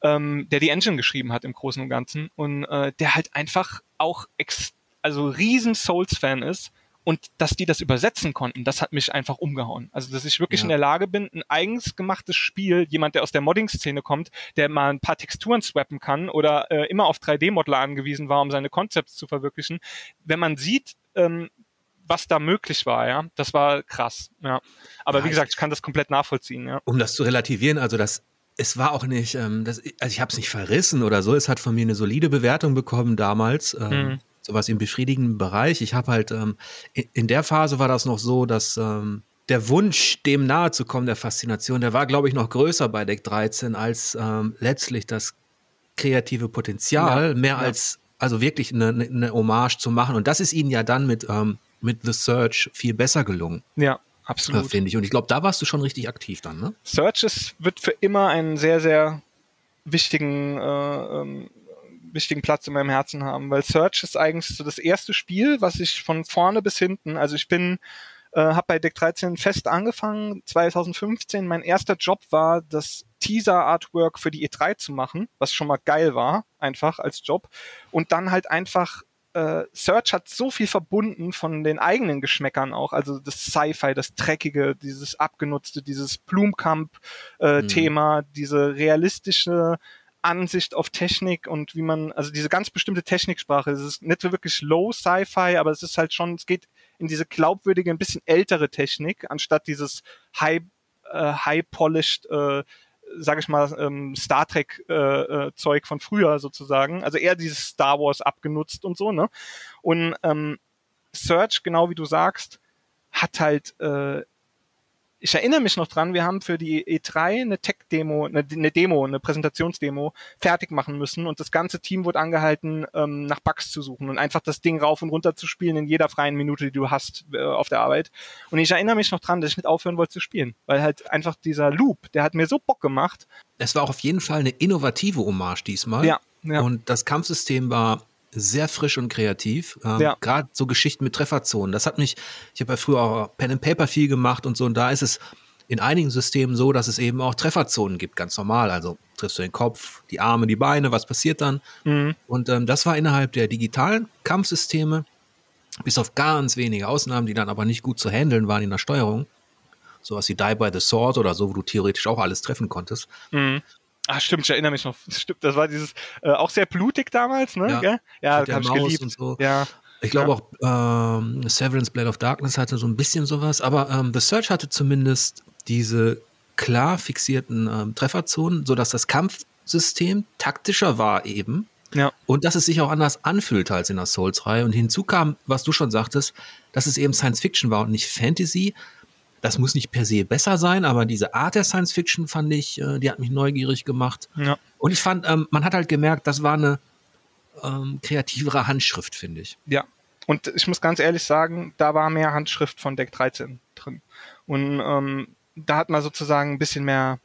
Ähm, der die Engine geschrieben hat im Großen und Ganzen und äh, der halt einfach auch ex also riesen Souls-Fan ist und dass die das übersetzen konnten, das hat mich einfach umgehauen. Also dass ich wirklich ja. in der Lage bin, ein eigens gemachtes Spiel, jemand, der aus der Modding-Szene kommt, der mal ein paar Texturen swappen kann oder äh, immer auf 3D-Modeler angewiesen war, um seine Concepts zu verwirklichen, wenn man sieht, ähm, was da möglich war, ja. Das war krass, ja. Aber ja, wie gesagt, ich kann das komplett nachvollziehen, ja. Um das zu relativieren, also das, es war auch nicht, ähm, das, also ich habe es nicht verrissen oder so, es hat von mir eine solide Bewertung bekommen damals. Ähm, mhm. Sowas im befriedigenden Bereich. Ich habe halt, ähm, in, in, der Phase war das noch so, dass ähm, der Wunsch, dem nahe zu kommen, der Faszination, der war, glaube ich, noch größer bei Deck 13 als ähm, letztlich das kreative Potenzial, ja, mehr ja. als also wirklich eine, eine Hommage zu machen. Und das ist ihnen ja dann mit ähm, mit The Search viel besser gelungen. Ja, absolut. Finde ich. Und ich glaube, da warst du schon richtig aktiv dann, ne? Search ist, wird für immer einen sehr, sehr wichtigen, äh, ähm, wichtigen Platz in meinem Herzen haben, weil Search ist eigentlich so das erste Spiel, was ich von vorne bis hinten, also ich bin äh, habe bei Deck 13 fest angefangen, 2015. Mein erster Job war, das Teaser-Artwork für die E3 zu machen, was schon mal geil war, einfach als Job. Und dann halt einfach äh, Search hat so viel verbunden von den eigenen Geschmäckern auch, also das Sci-Fi, das Dreckige, dieses abgenutzte, dieses Blumkamp-Thema, äh, mhm. diese realistische Ansicht auf Technik und wie man, also diese ganz bestimmte Techniksprache, es ist nicht wirklich low Sci-Fi, aber es ist halt schon, es geht in diese glaubwürdige, ein bisschen ältere Technik, anstatt dieses high, äh, high polished äh, sage ich mal, ähm, Star Trek äh, äh, von früher sozusagen. Also eher dieses Star Wars abgenutzt und so, ne? Und ähm, Search, genau wie du sagst, hat halt äh, ich erinnere mich noch dran, wir haben für die E3 eine Tech-Demo, eine, eine, Demo, eine Präsentationsdemo fertig machen müssen und das ganze Team wurde angehalten, ähm, nach Bugs zu suchen und einfach das Ding rauf und runter zu spielen in jeder freien Minute, die du hast äh, auf der Arbeit. Und ich erinnere mich noch dran, dass ich nicht aufhören wollte zu spielen, weil halt einfach dieser Loop, der hat mir so Bock gemacht. Es war auch auf jeden Fall eine innovative Hommage diesmal. Ja. ja. Und das Kampfsystem war sehr frisch und kreativ. Ähm, ja. Gerade so Geschichten mit Trefferzonen. Das hat mich, ich habe ja früher auch Pen and Paper viel gemacht und so, und da ist es in einigen Systemen so, dass es eben auch Trefferzonen gibt, ganz normal. Also triffst du den Kopf, die Arme, die Beine, was passiert dann? Mhm. Und ähm, das war innerhalb der digitalen Kampfsysteme, bis auf ganz wenige Ausnahmen, die dann aber nicht gut zu handeln waren in der Steuerung. Sowas wie Die by the Sword oder so, wo du theoretisch auch alles treffen konntest. Mhm. Ah, stimmt, ich erinnere mich noch. Stimmt, das war dieses, äh, auch sehr blutig damals, ne? Ja, ja das habe ich geliebt. So. Ja. Ich glaube ja. auch, ähm, Severance Blade of Darkness hatte so ein bisschen sowas, aber ähm, The Search hatte zumindest diese klar fixierten ähm, Trefferzonen, sodass das Kampfsystem taktischer war eben. Ja. Und dass es sich auch anders anfühlte als in der Souls-Reihe. Und hinzu kam, was du schon sagtest, dass es eben Science Fiction war und nicht Fantasy. Das muss nicht per se besser sein, aber diese Art der Science Fiction fand ich, äh, die hat mich neugierig gemacht. Ja. Und ich fand, ähm, man hat halt gemerkt, das war eine ähm, kreativere Handschrift, finde ich. Ja. Und ich muss ganz ehrlich sagen, da war mehr Handschrift von Deck 13 drin. Und ähm, da hat man sozusagen ein bisschen mehr,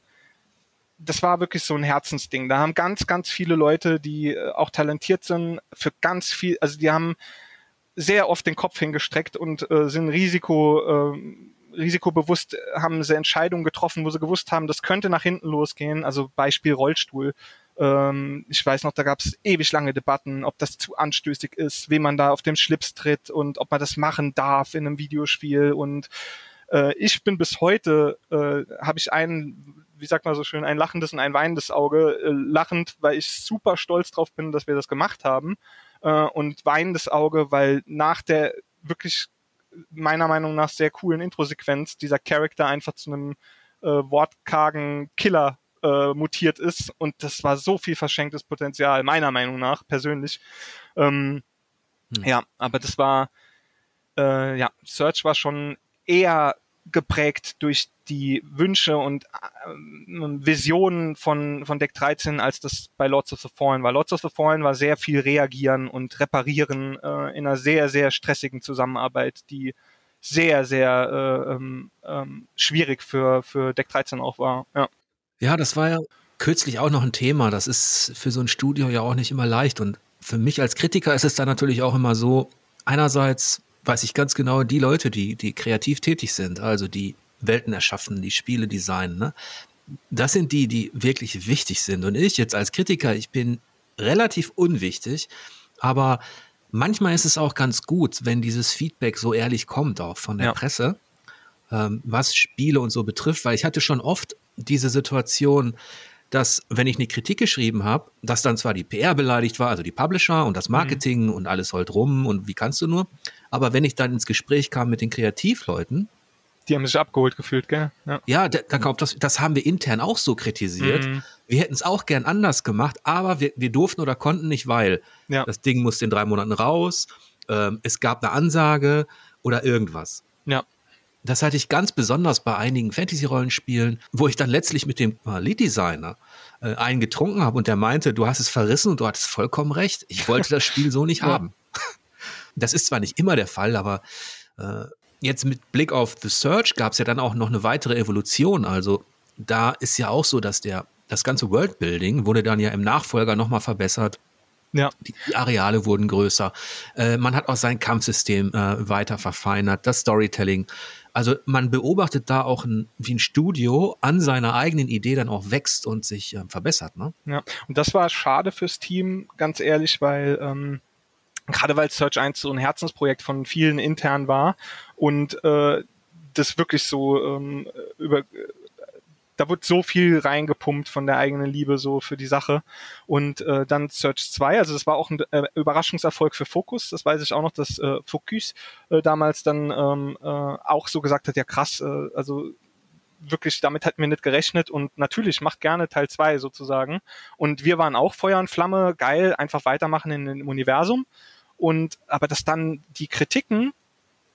das war wirklich so ein Herzensding. Da haben ganz, ganz viele Leute, die äh, auch talentiert sind, für ganz viel, also die haben sehr oft den Kopf hingestreckt und äh, sind Risiko, äh, risikobewusst haben sie Entscheidungen getroffen, wo sie gewusst haben, das könnte nach hinten losgehen. Also Beispiel Rollstuhl. Ähm, ich weiß noch, da gab es ewig lange Debatten, ob das zu anstößig ist, wem man da auf dem Schlips tritt und ob man das machen darf in einem Videospiel. Und äh, ich bin bis heute, äh, habe ich einen, wie sagt man so schön, ein lachendes und ein weinendes Auge. Äh, lachend, weil ich super stolz drauf bin, dass wir das gemacht haben. Äh, und weinendes Auge, weil nach der wirklich meiner Meinung nach sehr coolen Intro-Sequenz dieser Charakter einfach zu einem äh, wortkargen Killer äh, mutiert ist und das war so viel verschenktes Potenzial, meiner Meinung nach, persönlich. Ähm, hm. Ja, aber das war, äh, ja, Search war schon eher geprägt durch die Wünsche und äh, Visionen von, von Deck 13, als das bei Lords of the Fallen war. Lords of the Fallen war sehr viel reagieren und reparieren äh, in einer sehr, sehr stressigen Zusammenarbeit, die sehr, sehr äh, ähm, ähm schwierig für, für Deck 13 auch war. Ja. ja, das war ja kürzlich auch noch ein Thema. Das ist für so ein Studio ja auch nicht immer leicht. Und für mich als Kritiker ist es dann natürlich auch immer so, einerseits weiß ich ganz genau, die Leute, die, die kreativ tätig sind, also die Welten erschaffen, die Spiele designen, ne? das sind die, die wirklich wichtig sind. Und ich jetzt als Kritiker, ich bin relativ unwichtig, aber manchmal ist es auch ganz gut, wenn dieses Feedback so ehrlich kommt, auch von der ja. Presse, ähm, was Spiele und so betrifft, weil ich hatte schon oft diese Situation, dass wenn ich eine Kritik geschrieben habe, dass dann zwar die PR beleidigt war, also die Publisher und das Marketing mhm. und alles heult rum und wie kannst du nur, aber wenn ich dann ins Gespräch kam mit den Kreativleuten, die haben sich abgeholt gefühlt, gell? Ja, ja da, da, das, das haben wir intern auch so kritisiert. Mhm. Wir hätten es auch gern anders gemacht, aber wir, wir durften oder konnten nicht, weil ja. das Ding musste in drei Monaten raus, ähm, es gab eine Ansage oder irgendwas. Ja. Das hatte ich ganz besonders bei einigen Fantasy-Rollenspielen, wo ich dann letztlich mit dem Lead-Designer äh, einen getrunken habe und der meinte, du hast es verrissen und du hattest vollkommen recht. Ich wollte das Spiel so nicht haben. Das ist zwar nicht immer der Fall, aber äh, jetzt mit Blick auf The Search gab es ja dann auch noch eine weitere Evolution. Also da ist ja auch so, dass der das ganze Worldbuilding wurde dann ja im Nachfolger nochmal verbessert. Ja. Die, Areale wurden größer. Äh, man hat auch sein Kampfsystem äh, weiter verfeinert, das Storytelling. Also man beobachtet da auch, ein, wie ein Studio an seiner eigenen Idee dann auch wächst und sich äh, verbessert. Ne? Ja, und das war schade fürs Team, ganz ehrlich, weil ähm, gerade weil Search 1 so ein Herzensprojekt von vielen intern war und äh, das wirklich so ähm, über da wird so viel reingepumpt von der eigenen Liebe so für die Sache. Und äh, dann Search 2, also das war auch ein äh, Überraschungserfolg für Focus, das weiß ich auch noch, dass äh, Focus äh, damals dann ähm, äh, auch so gesagt hat, ja krass, äh, also wirklich, damit hatten wir nicht gerechnet und natürlich macht gerne Teil 2 sozusagen. Und wir waren auch Feuer und Flamme, geil, einfach weitermachen in dem Universum. Und aber dass dann die Kritiken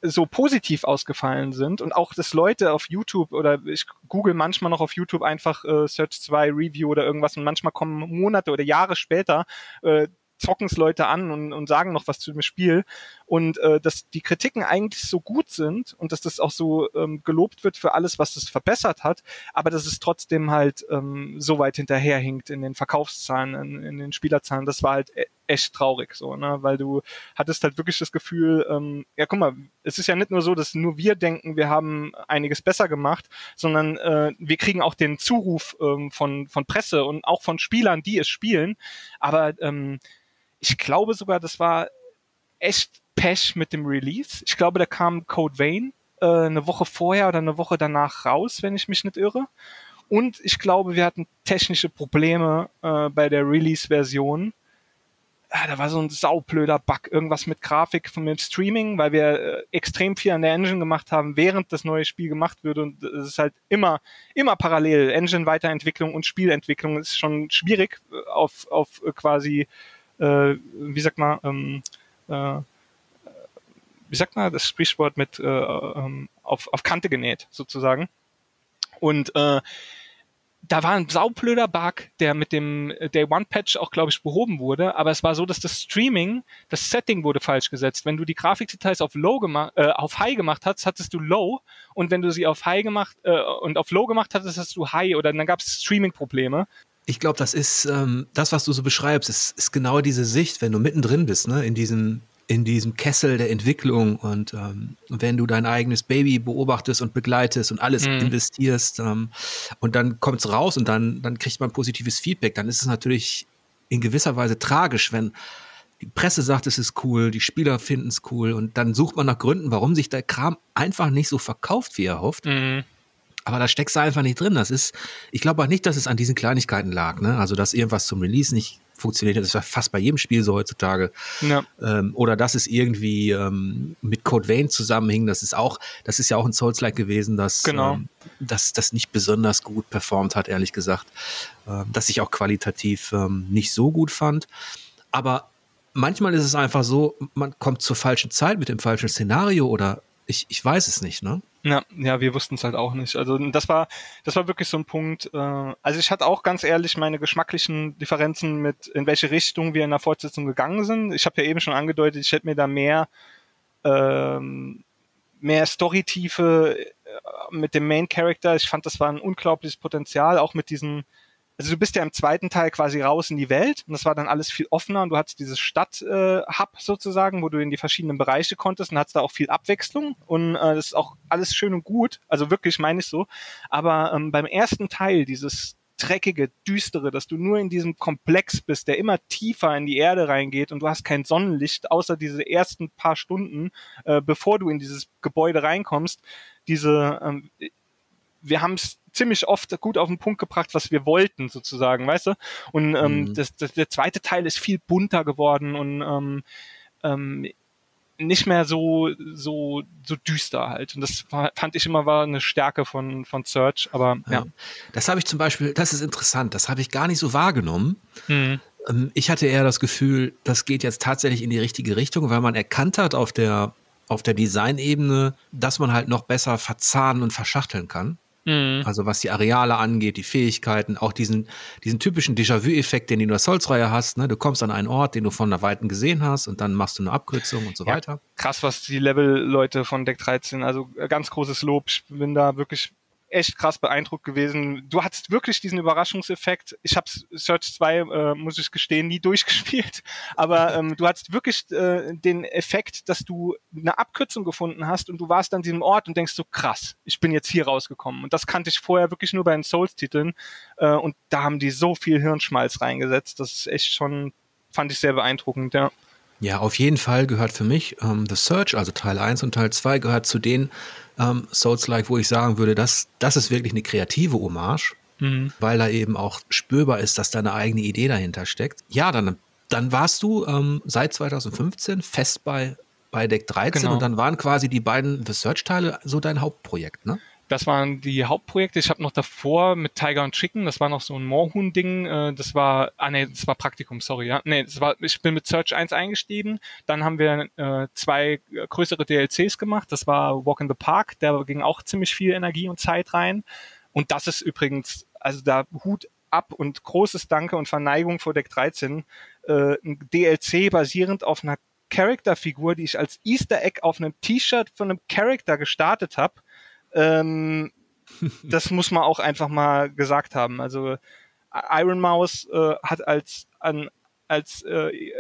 so positiv ausgefallen sind und auch, dass Leute auf YouTube oder ich google manchmal noch auf YouTube einfach äh, Search 2 Review oder irgendwas und manchmal kommen Monate oder Jahre später äh, zocken es Leute an und, und sagen noch was zu dem Spiel und äh, dass die Kritiken eigentlich so gut sind und dass das auch so ähm, gelobt wird für alles, was es verbessert hat, aber dass es trotzdem halt ähm, so weit hinterherhinkt in den Verkaufszahlen, in, in den Spielerzahlen, das war halt e echt traurig so, ne? weil du hattest halt wirklich das Gefühl, ähm, ja guck mal, es ist ja nicht nur so, dass nur wir denken, wir haben einiges besser gemacht, sondern äh, wir kriegen auch den Zuruf ähm, von, von Presse und auch von Spielern, die es spielen, aber ähm, ich glaube sogar, das war echt Pech mit dem Release. Ich glaube, da kam Code Vein äh, eine Woche vorher oder eine Woche danach raus, wenn ich mich nicht irre. Und ich glaube, wir hatten technische Probleme äh, bei der Release-Version. Ah, da war so ein saublöder Bug, irgendwas mit Grafik von dem Streaming, weil wir äh, extrem viel an der Engine gemacht haben, während das neue Spiel gemacht wird. Und es ist halt immer, immer parallel. Engine-Weiterentwicklung und Spielentwicklung ist schon schwierig äh, auf, auf äh, quasi äh, wie sagt man, ähm, äh, wie sagt man das Sprichwort mit äh, ähm, auf, auf Kante genäht, sozusagen. Und äh, da war ein saublöder Bug, der mit dem Day One Patch auch, glaube ich, behoben wurde. Aber es war so, dass das Streaming, das Setting wurde falsch gesetzt. Wenn du die Grafikdetails auf Low gemacht, äh, auf High gemacht hast, hattest du Low. Und wenn du sie auf High gemacht äh, und auf Low gemacht hattest, hast du High oder dann gab es Streaming-Probleme. Ich glaube, das ist ähm, das, was du so beschreibst, ist, ist genau diese Sicht, wenn du mittendrin bist, ne, in diesem in diesem Kessel der Entwicklung und ähm, wenn du dein eigenes Baby beobachtest und begleitest und alles mhm. investierst ähm, und dann kommt es raus und dann, dann kriegt man positives Feedback, dann ist es natürlich in gewisser Weise tragisch, wenn die Presse sagt, es ist cool, die Spieler finden es cool und dann sucht man nach Gründen, warum sich der Kram einfach nicht so verkauft, wie er hofft. Mhm. Aber da steckst du einfach nicht drin. Das ist, ich glaube auch nicht, dass es an diesen Kleinigkeiten lag, ne? Also, dass irgendwas zum Release nicht funktioniert hat. Das war fast bei jedem Spiel so heutzutage. Ja. Ähm, oder dass es irgendwie ähm, mit Code Vein zusammenhing. Das ist auch, das ist ja auch ein Souls-like gewesen, dass genau. ähm, dass das nicht besonders gut performt hat, ehrlich gesagt. Ähm, dass ich auch qualitativ ähm, nicht so gut fand. Aber manchmal ist es einfach so, man kommt zur falschen Zeit mit dem falschen Szenario oder ich, ich weiß es nicht, ne? Ja, ja, wir wussten es halt auch nicht. Also das war, das war wirklich so ein Punkt. Äh, also ich hatte auch ganz ehrlich meine geschmacklichen Differenzen mit, in welche Richtung wir in der Fortsetzung gegangen sind. Ich habe ja eben schon angedeutet, ich hätte mir da mehr, ähm, mehr Storytiefe äh, mit dem Main Character. Ich fand, das war ein unglaubliches Potenzial, auch mit diesen also du bist ja im zweiten Teil quasi raus in die Welt und das war dann alles viel offener und du hattest dieses Stadt-Hub äh, sozusagen, wo du in die verschiedenen Bereiche konntest und hattest da auch viel Abwechslung und äh, das ist auch alles schön und gut, also wirklich meine ich so. Aber ähm, beim ersten Teil, dieses dreckige, düstere, dass du nur in diesem Komplex bist, der immer tiefer in die Erde reingeht und du hast kein Sonnenlicht, außer diese ersten paar Stunden, äh, bevor du in dieses Gebäude reinkommst. Diese, ähm, wir haben es ziemlich oft gut auf den Punkt gebracht, was wir wollten, sozusagen, weißt du? Und ähm, mhm. das, das, der zweite Teil ist viel bunter geworden und ähm, ähm, nicht mehr so so so düster halt und das fand ich immer war eine Stärke von von Search aber ja, ja. das habe ich zum Beispiel das ist interessant das habe ich gar nicht so wahrgenommen mhm. Ähm, ich hatte eher das Gefühl das geht jetzt tatsächlich in die richtige Richtung weil man erkannt hat auf der auf der Designebene dass man halt noch besser verzahnen und verschachteln kann Mhm. Also was die Areale angeht, die Fähigkeiten, auch diesen, diesen typischen Déjà-vu-Effekt, den du in der Souls-Reihe hast. Ne? Du kommst an einen Ort, den du von der Weiten gesehen hast und dann machst du eine Abkürzung und so ja, weiter. Krass, was die Level-Leute von Deck 13, also ganz großes Lob. Ich bin da wirklich echt krass beeindruckt gewesen. Du hattest wirklich diesen Überraschungseffekt. Ich habe Search 2, äh, muss ich gestehen, nie durchgespielt. Aber ähm, du hattest wirklich äh, den Effekt, dass du eine Abkürzung gefunden hast und du warst an diesem Ort und denkst so, krass, ich bin jetzt hier rausgekommen. Und das kannte ich vorher wirklich nur bei den Souls-Titeln. Äh, und da haben die so viel Hirnschmalz reingesetzt. Das ist echt schon, fand ich sehr beeindruckend, ja. Ja, auf jeden Fall gehört für mich ähm, The Search, also Teil 1 und Teil 2, gehört zu den ähm, Souls-like, wo ich sagen würde, das, das ist wirklich eine kreative Hommage, mhm. weil da eben auch spürbar ist, dass da eine eigene Idee dahinter steckt. Ja, dann, dann warst du ähm, seit 2015 fest bei, bei Deck 13 genau. und dann waren quasi die beiden The Search-Teile so dein Hauptprojekt, ne? Das waren die Hauptprojekte. Ich habe noch davor mit Tiger und Chicken, das war noch so ein Moorhuhn-Ding, äh, das war, ah nee, das war Praktikum, sorry, ja. Nee, das war, ich bin mit Search 1 eingestiegen, dann haben wir äh, zwei größere DLCs gemacht, das war Walk in the Park, da ging auch ziemlich viel Energie und Zeit rein. Und das ist übrigens, also da Hut ab und großes Danke und Verneigung vor Deck 13, äh, ein DLC basierend auf einer Charakterfigur, die ich als Easter Egg auf einem T-Shirt von einem Charakter gestartet habe ähm, das muss man auch einfach mal gesagt haben. Also Iron Mouse äh, hat als an als äh,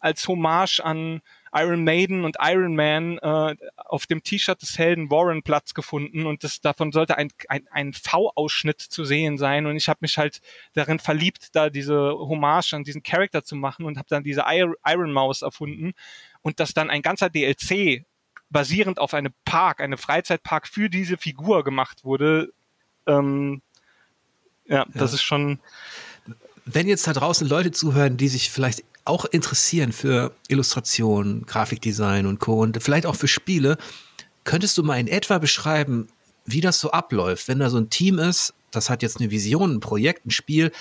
als Hommage an Iron Maiden und Iron Man äh, auf dem T-Shirt des Helden Warren Platz gefunden und das davon sollte ein ein, ein V-Ausschnitt zu sehen sein und ich habe mich halt darin verliebt, da diese Hommage an diesen Charakter zu machen und habe dann diese Iron Mouse erfunden und das dann ein ganzer DLC basierend auf einem Park, einem Freizeitpark für diese Figur gemacht wurde. Ähm, ja, das ja. ist schon. Wenn jetzt da draußen Leute zuhören, die sich vielleicht auch interessieren für Illustration, Grafikdesign und Co. und vielleicht auch für Spiele, könntest du mal in etwa beschreiben, wie das so abläuft, wenn da so ein Team ist, das hat jetzt eine Vision, ein Projekt, ein Spiel.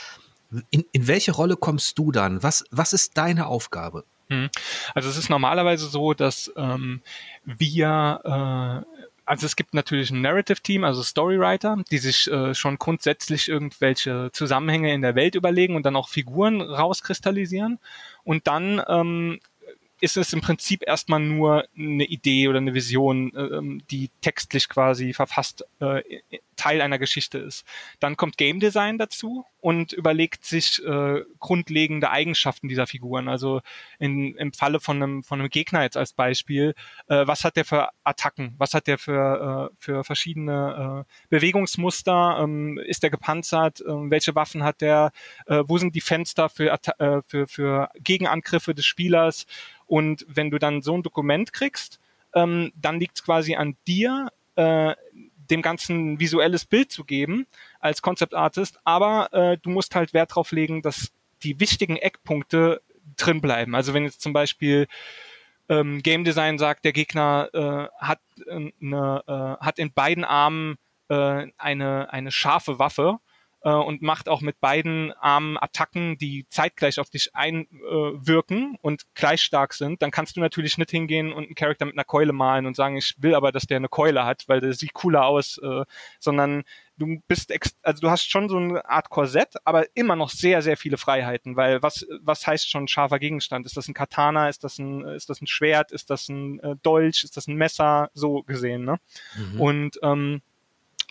In, in welche Rolle kommst du dann? Was, was ist deine Aufgabe? Hm. Also es ist normalerweise so, dass ähm, wir äh, also es gibt natürlich ein Narrative-Team, also Storywriter, die sich äh, schon grundsätzlich irgendwelche Zusammenhänge in der Welt überlegen und dann auch Figuren rauskristallisieren. Und dann ähm, ist es im Prinzip erstmal nur eine Idee oder eine Vision, ähm, die textlich quasi verfasst äh, Teil einer Geschichte ist. Dann kommt Game Design dazu und überlegt sich äh, grundlegende Eigenschaften dieser Figuren. Also in, im Falle von einem, von einem Gegner jetzt als Beispiel, äh, was hat der für Attacken? Was hat der für, äh, für verschiedene äh, Bewegungsmuster? Ähm, ist der gepanzert? Ähm, welche Waffen hat der? Äh, wo sind die Fenster für, äh, für, für Gegenangriffe des Spielers? Und wenn du dann so ein Dokument kriegst, ähm, dann liegt es quasi an dir, äh, dem Ganzen visuelles Bild zu geben als Concept Artist, aber äh, du musst halt Wert darauf legen, dass die wichtigen Eckpunkte drin bleiben. Also wenn jetzt zum Beispiel ähm, Game Design sagt, der Gegner äh, hat, äh, eine, äh, hat in beiden Armen äh, eine, eine scharfe Waffe, äh, und macht auch mit beiden Armen Attacken, die zeitgleich auf dich einwirken äh, und gleich stark sind, dann kannst du natürlich nicht hingehen und einen Charakter mit einer Keule malen und sagen, ich will aber, dass der eine Keule hat, weil der sieht cooler aus, äh, sondern du bist, also du hast schon so eine Art Korsett, aber immer noch sehr, sehr viele Freiheiten, weil was, was heißt schon scharfer Gegenstand? Ist das ein Katana? Ist das ein, ist das ein Schwert? Ist das ein äh, Dolch? Ist das ein Messer? So gesehen, ne? Mhm. Und ähm,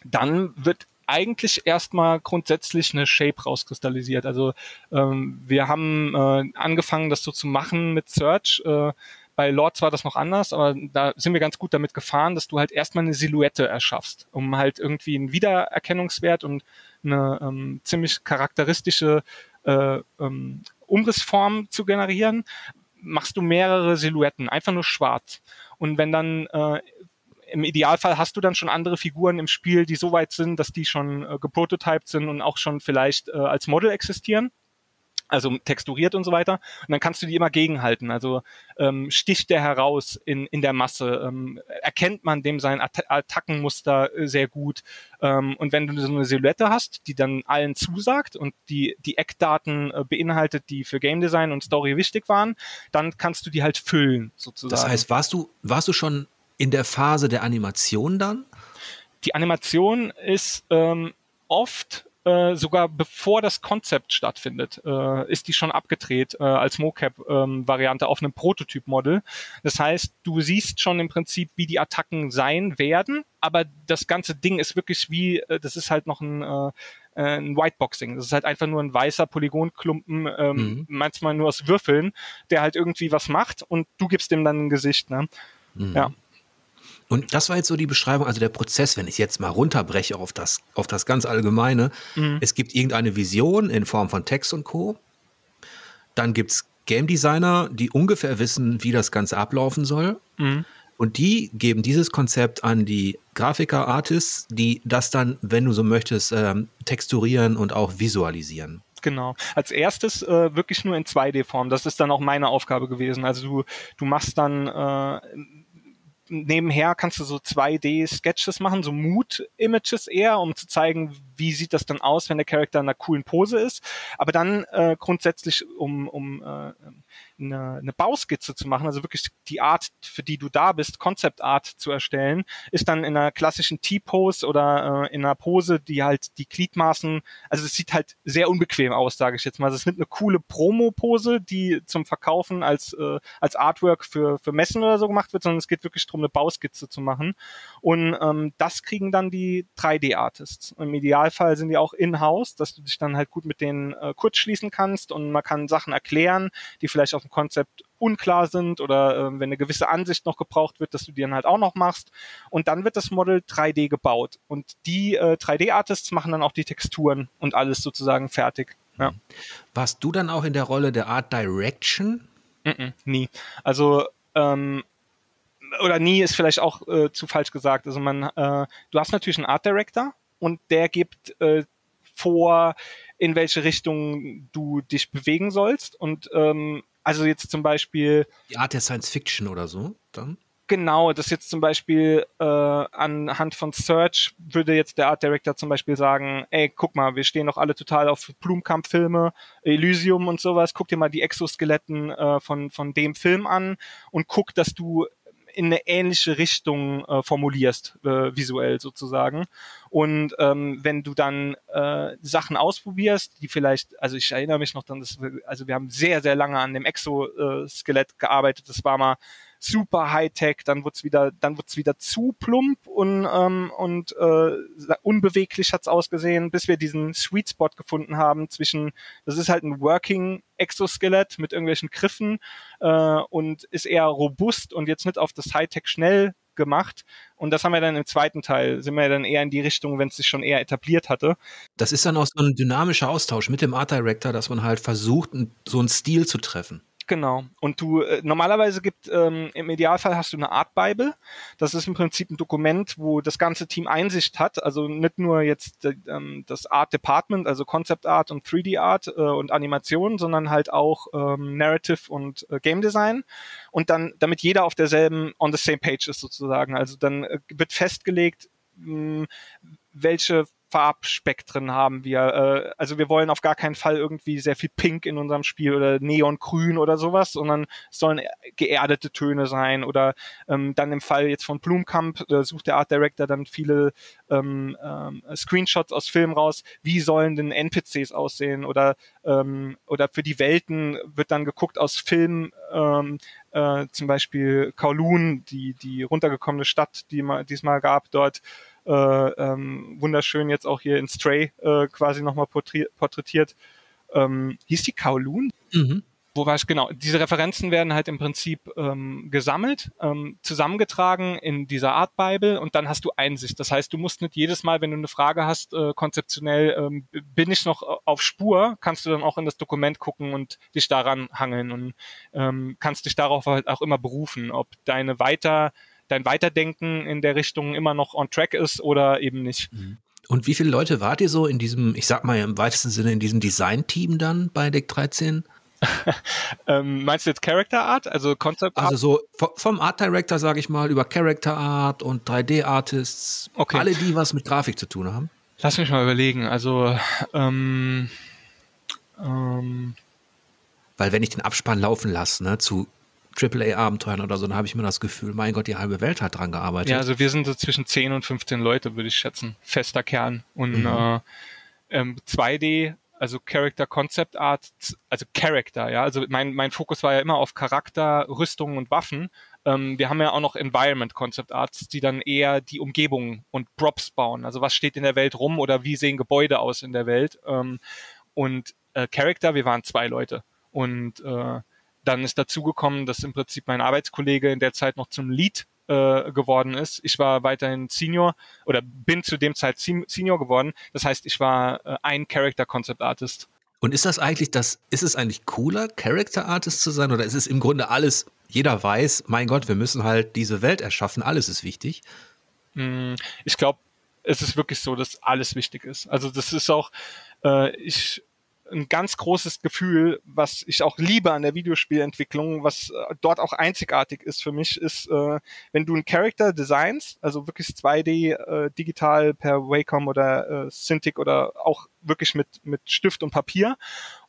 dann wird eigentlich erstmal grundsätzlich eine Shape rauskristallisiert. Also ähm, wir haben äh, angefangen, das so zu machen mit Search. Äh, bei Lords war das noch anders, aber da sind wir ganz gut damit gefahren, dass du halt erstmal eine Silhouette erschaffst, um halt irgendwie einen Wiedererkennungswert und eine ähm, ziemlich charakteristische äh, ähm, Umrissform zu generieren, machst du mehrere Silhouetten, einfach nur schwarz. Und wenn dann äh, im Idealfall hast du dann schon andere Figuren im Spiel, die so weit sind, dass die schon äh, geprototyped sind und auch schon vielleicht äh, als Model existieren. Also texturiert und so weiter. Und dann kannst du die immer gegenhalten. Also ähm, sticht der heraus in, in der Masse, ähm, erkennt man dem sein At Attackenmuster äh, sehr gut. Ähm, und wenn du so eine Silhouette hast, die dann allen zusagt und die, die Eckdaten äh, beinhaltet, die für Game Design und Story wichtig waren, dann kannst du die halt füllen, sozusagen. Das heißt, warst du, warst du schon in der Phase der Animation dann? Die Animation ist ähm, oft äh, sogar bevor das Konzept stattfindet, äh, ist die schon abgedreht äh, als Mocap-Variante auf einem Prototyp-Model. Das heißt, du siehst schon im Prinzip, wie die Attacken sein werden, aber das ganze Ding ist wirklich wie, äh, das ist halt noch ein, äh ein Whiteboxing. Das ist halt einfach nur ein weißer Polygonklumpen, ähm, mhm. manchmal nur aus Würfeln, der halt irgendwie was macht und du gibst dem dann ein Gesicht. Ne? Mhm. Ja. Und das war jetzt so die Beschreibung, also der Prozess, wenn ich jetzt mal runterbreche auf das, auf das ganz Allgemeine. Mhm. Es gibt irgendeine Vision in Form von Text und Co. Dann gibt es Game Designer, die ungefähr wissen, wie das Ganze ablaufen soll. Mhm. Und die geben dieses Konzept an die Grafiker, Artists, die das dann, wenn du so möchtest, ähm, texturieren und auch visualisieren. Genau. Als erstes äh, wirklich nur in 2D-Form. Das ist dann auch meine Aufgabe gewesen. Also du, du machst dann äh, nebenher kannst du so 2D-Sketches machen, so Mood-Images eher, um zu zeigen, wie sieht das dann aus, wenn der Charakter in einer coolen Pose ist. Aber dann äh, grundsätzlich, um, um äh, eine, eine Bauskizze zu machen, also wirklich die Art, für die du da bist, Concept Art zu erstellen, ist dann in einer klassischen T-Pose oder äh, in einer Pose, die halt die Gliedmaßen, also es sieht halt sehr unbequem aus, sage ich jetzt mal. Also es ist nicht eine coole Promo-Pose, die zum Verkaufen als, äh, als Artwork für, für Messen oder so gemacht wird, sondern es geht wirklich darum, eine Bauskizze zu machen. Und ähm, das kriegen dann die 3D-Artists. Im Idealfall sind die auch in-house, dass du dich dann halt gut mit denen äh, kurz schließen kannst und man kann Sachen erklären, die vielleicht auf dem Konzept unklar sind oder äh, wenn eine gewisse Ansicht noch gebraucht wird, dass du die dann halt auch noch machst. Und dann wird das Model 3D gebaut. Und die äh, 3D-Artists machen dann auch die Texturen und alles sozusagen fertig. Ja. Warst du dann auch in der Rolle der Art Direction? Mm -mm, nie. Also ähm, oder nie ist vielleicht auch äh, zu falsch gesagt. Also man, äh, du hast natürlich einen Art Director und der gibt äh, vor, in welche Richtung du dich bewegen sollst. Und ähm, also jetzt zum Beispiel. Die Art der Science Fiction oder so, dann? Genau, das jetzt zum Beispiel äh, anhand von Search würde jetzt der Art Director zum Beispiel sagen, ey, guck mal, wir stehen doch alle total auf Blumkamp-Filme, Elysium und sowas, guck dir mal die Exoskeletten äh, von, von dem Film an und guck, dass du in eine ähnliche Richtung äh, formulierst, äh, visuell sozusagen. Und ähm, wenn du dann äh, Sachen ausprobierst, die vielleicht, also ich erinnere mich noch dann, dass wir, also wir haben sehr, sehr lange an dem Exoskelett gearbeitet. Das war mal super Hightech, dann wird's wieder, dann wird's wieder zu plump und ähm, und äh, unbeweglich hat's ausgesehen, bis wir diesen Sweet Spot gefunden haben zwischen, das ist halt ein Working Exoskelett mit irgendwelchen Griffen äh, und ist eher robust und jetzt nicht auf das Hightech schnell gemacht. Und das haben wir dann im zweiten Teil, sind wir dann eher in die Richtung, wenn es sich schon eher etabliert hatte. Das ist dann auch so ein dynamischer Austausch mit dem Art Director, dass man halt versucht, so einen Stil zu treffen. Genau. Und du äh, normalerweise gibt ähm, im Idealfall hast du eine Art Bible. Das ist im Prinzip ein Dokument, wo das ganze Team Einsicht hat. Also nicht nur jetzt äh, ähm, das Art Department, also Concept Art und 3D Art äh, und Animation, sondern halt auch ähm, Narrative und äh, Game Design. Und dann, damit jeder auf derselben on the same page ist sozusagen. Also dann äh, wird festgelegt, mh, welche Farbspektren haben wir. Äh, also wir wollen auf gar keinen Fall irgendwie sehr viel Pink in unserem Spiel oder Neongrün oder sowas, sondern es sollen geerdete Töne sein. Oder ähm, dann im Fall jetzt von Blumkamp äh, sucht der Art Director dann viele ähm, ähm, Screenshots aus Filmen raus. Wie sollen denn NPCs aussehen? Oder ähm, oder für die Welten wird dann geguckt aus Filmen. Ähm, äh, zum Beispiel Kowloon, die die runtergekommene Stadt, die ma, diesmal gab dort ähm, wunderschön jetzt auch hier in Stray äh, quasi nochmal porträtiert. Ähm, hieß die Kowloon? Mhm. Wo war ich genau? Diese Referenzen werden halt im Prinzip ähm, gesammelt, ähm, zusammengetragen in dieser Art Bible und dann hast du Einsicht. Das heißt, du musst nicht jedes Mal, wenn du eine Frage hast, äh, konzeptionell, ähm, bin ich noch auf Spur, kannst du dann auch in das Dokument gucken und dich daran hangeln und ähm, kannst dich darauf halt auch immer berufen, ob deine weiter dein Weiterdenken in der Richtung immer noch on track ist oder eben nicht. Mhm. Und wie viele Leute wart ihr so in diesem, ich sag mal im weitesten Sinne, in diesem Design-Team dann bei Deck 13? ähm, meinst du jetzt Character Art, also Concept Art? Also so vom Art Director, sage ich mal, über Character Art und 3D-Artists, okay. alle, die was mit Grafik zu tun haben? Lass mich mal überlegen. Also, ähm, ähm, weil wenn ich den Abspann laufen lasse, ne, zu AAA-Abenteuern oder so, dann habe ich mir das Gefühl, mein Gott, die halbe Welt hat dran gearbeitet. Ja, also wir sind so zwischen 10 und 15 Leute, würde ich schätzen. Fester Kern. Und mhm. äh, ähm, 2D, also Character Concept Art, also Character, ja. Also mein, mein Fokus war ja immer auf Charakter, Rüstungen und Waffen. Ähm, wir haben ja auch noch Environment Concept Arts, die dann eher die Umgebung und Props bauen. Also was steht in der Welt rum oder wie sehen Gebäude aus in der Welt. Ähm, und äh, Character, wir waren zwei Leute. Und äh, dann ist dazu gekommen, dass im Prinzip mein Arbeitskollege in der Zeit noch zum Lead äh, geworden ist. Ich war weiterhin Senior oder bin zu dem Zeit Senior geworden. Das heißt, ich war äh, ein Character Concept Artist. Und ist das eigentlich das, ist es eigentlich cooler, Character Artist zu sein oder ist es im Grunde alles, jeder weiß, mein Gott, wir müssen halt diese Welt erschaffen, alles ist wichtig? Mm, ich glaube, es ist wirklich so, dass alles wichtig ist. Also das ist auch, äh, ich ein ganz großes Gefühl, was ich auch liebe an der Videospielentwicklung, was äh, dort auch einzigartig ist für mich, ist, äh, wenn du einen Character designst, also wirklich 2D äh, digital per Wacom oder äh, Cintiq oder auch wirklich mit, mit Stift und Papier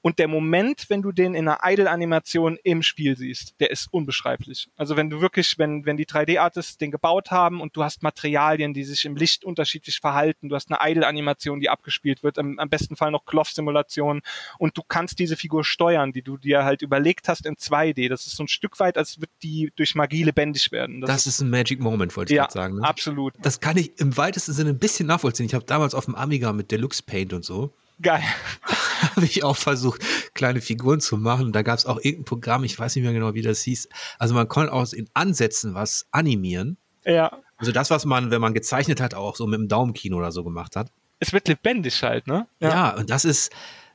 und der Moment, wenn du den in einer Idle-Animation im Spiel siehst, der ist unbeschreiblich. Also wenn du wirklich, wenn, wenn die 3D-Artists den gebaut haben und du hast Materialien, die sich im Licht unterschiedlich verhalten, du hast eine Idle-Animation, die abgespielt wird, am, am besten Fall noch Cloth-Simulation und du kannst diese Figur steuern, die du dir halt überlegt hast in 2D. Das ist so ein Stück weit, als wird die durch Magie lebendig werden. Das, das ist, ist ein Magic Moment, wollte ich ja, sagen. Ne? absolut. Das kann ich im weitesten Sinne ein bisschen nachvollziehen. Ich habe damals auf dem Amiga mit Deluxe Paint und so Geil. Habe ich auch versucht, kleine Figuren zu machen. Da gab es auch irgendein Programm, ich weiß nicht mehr genau, wie das hieß. Also man konnte auch in Ansätzen was animieren. Ja. Also das, was man, wenn man gezeichnet hat, auch so mit dem Daumenkino oder so gemacht hat. Es wird lebendig halt, ne? Ja, ja und das ist,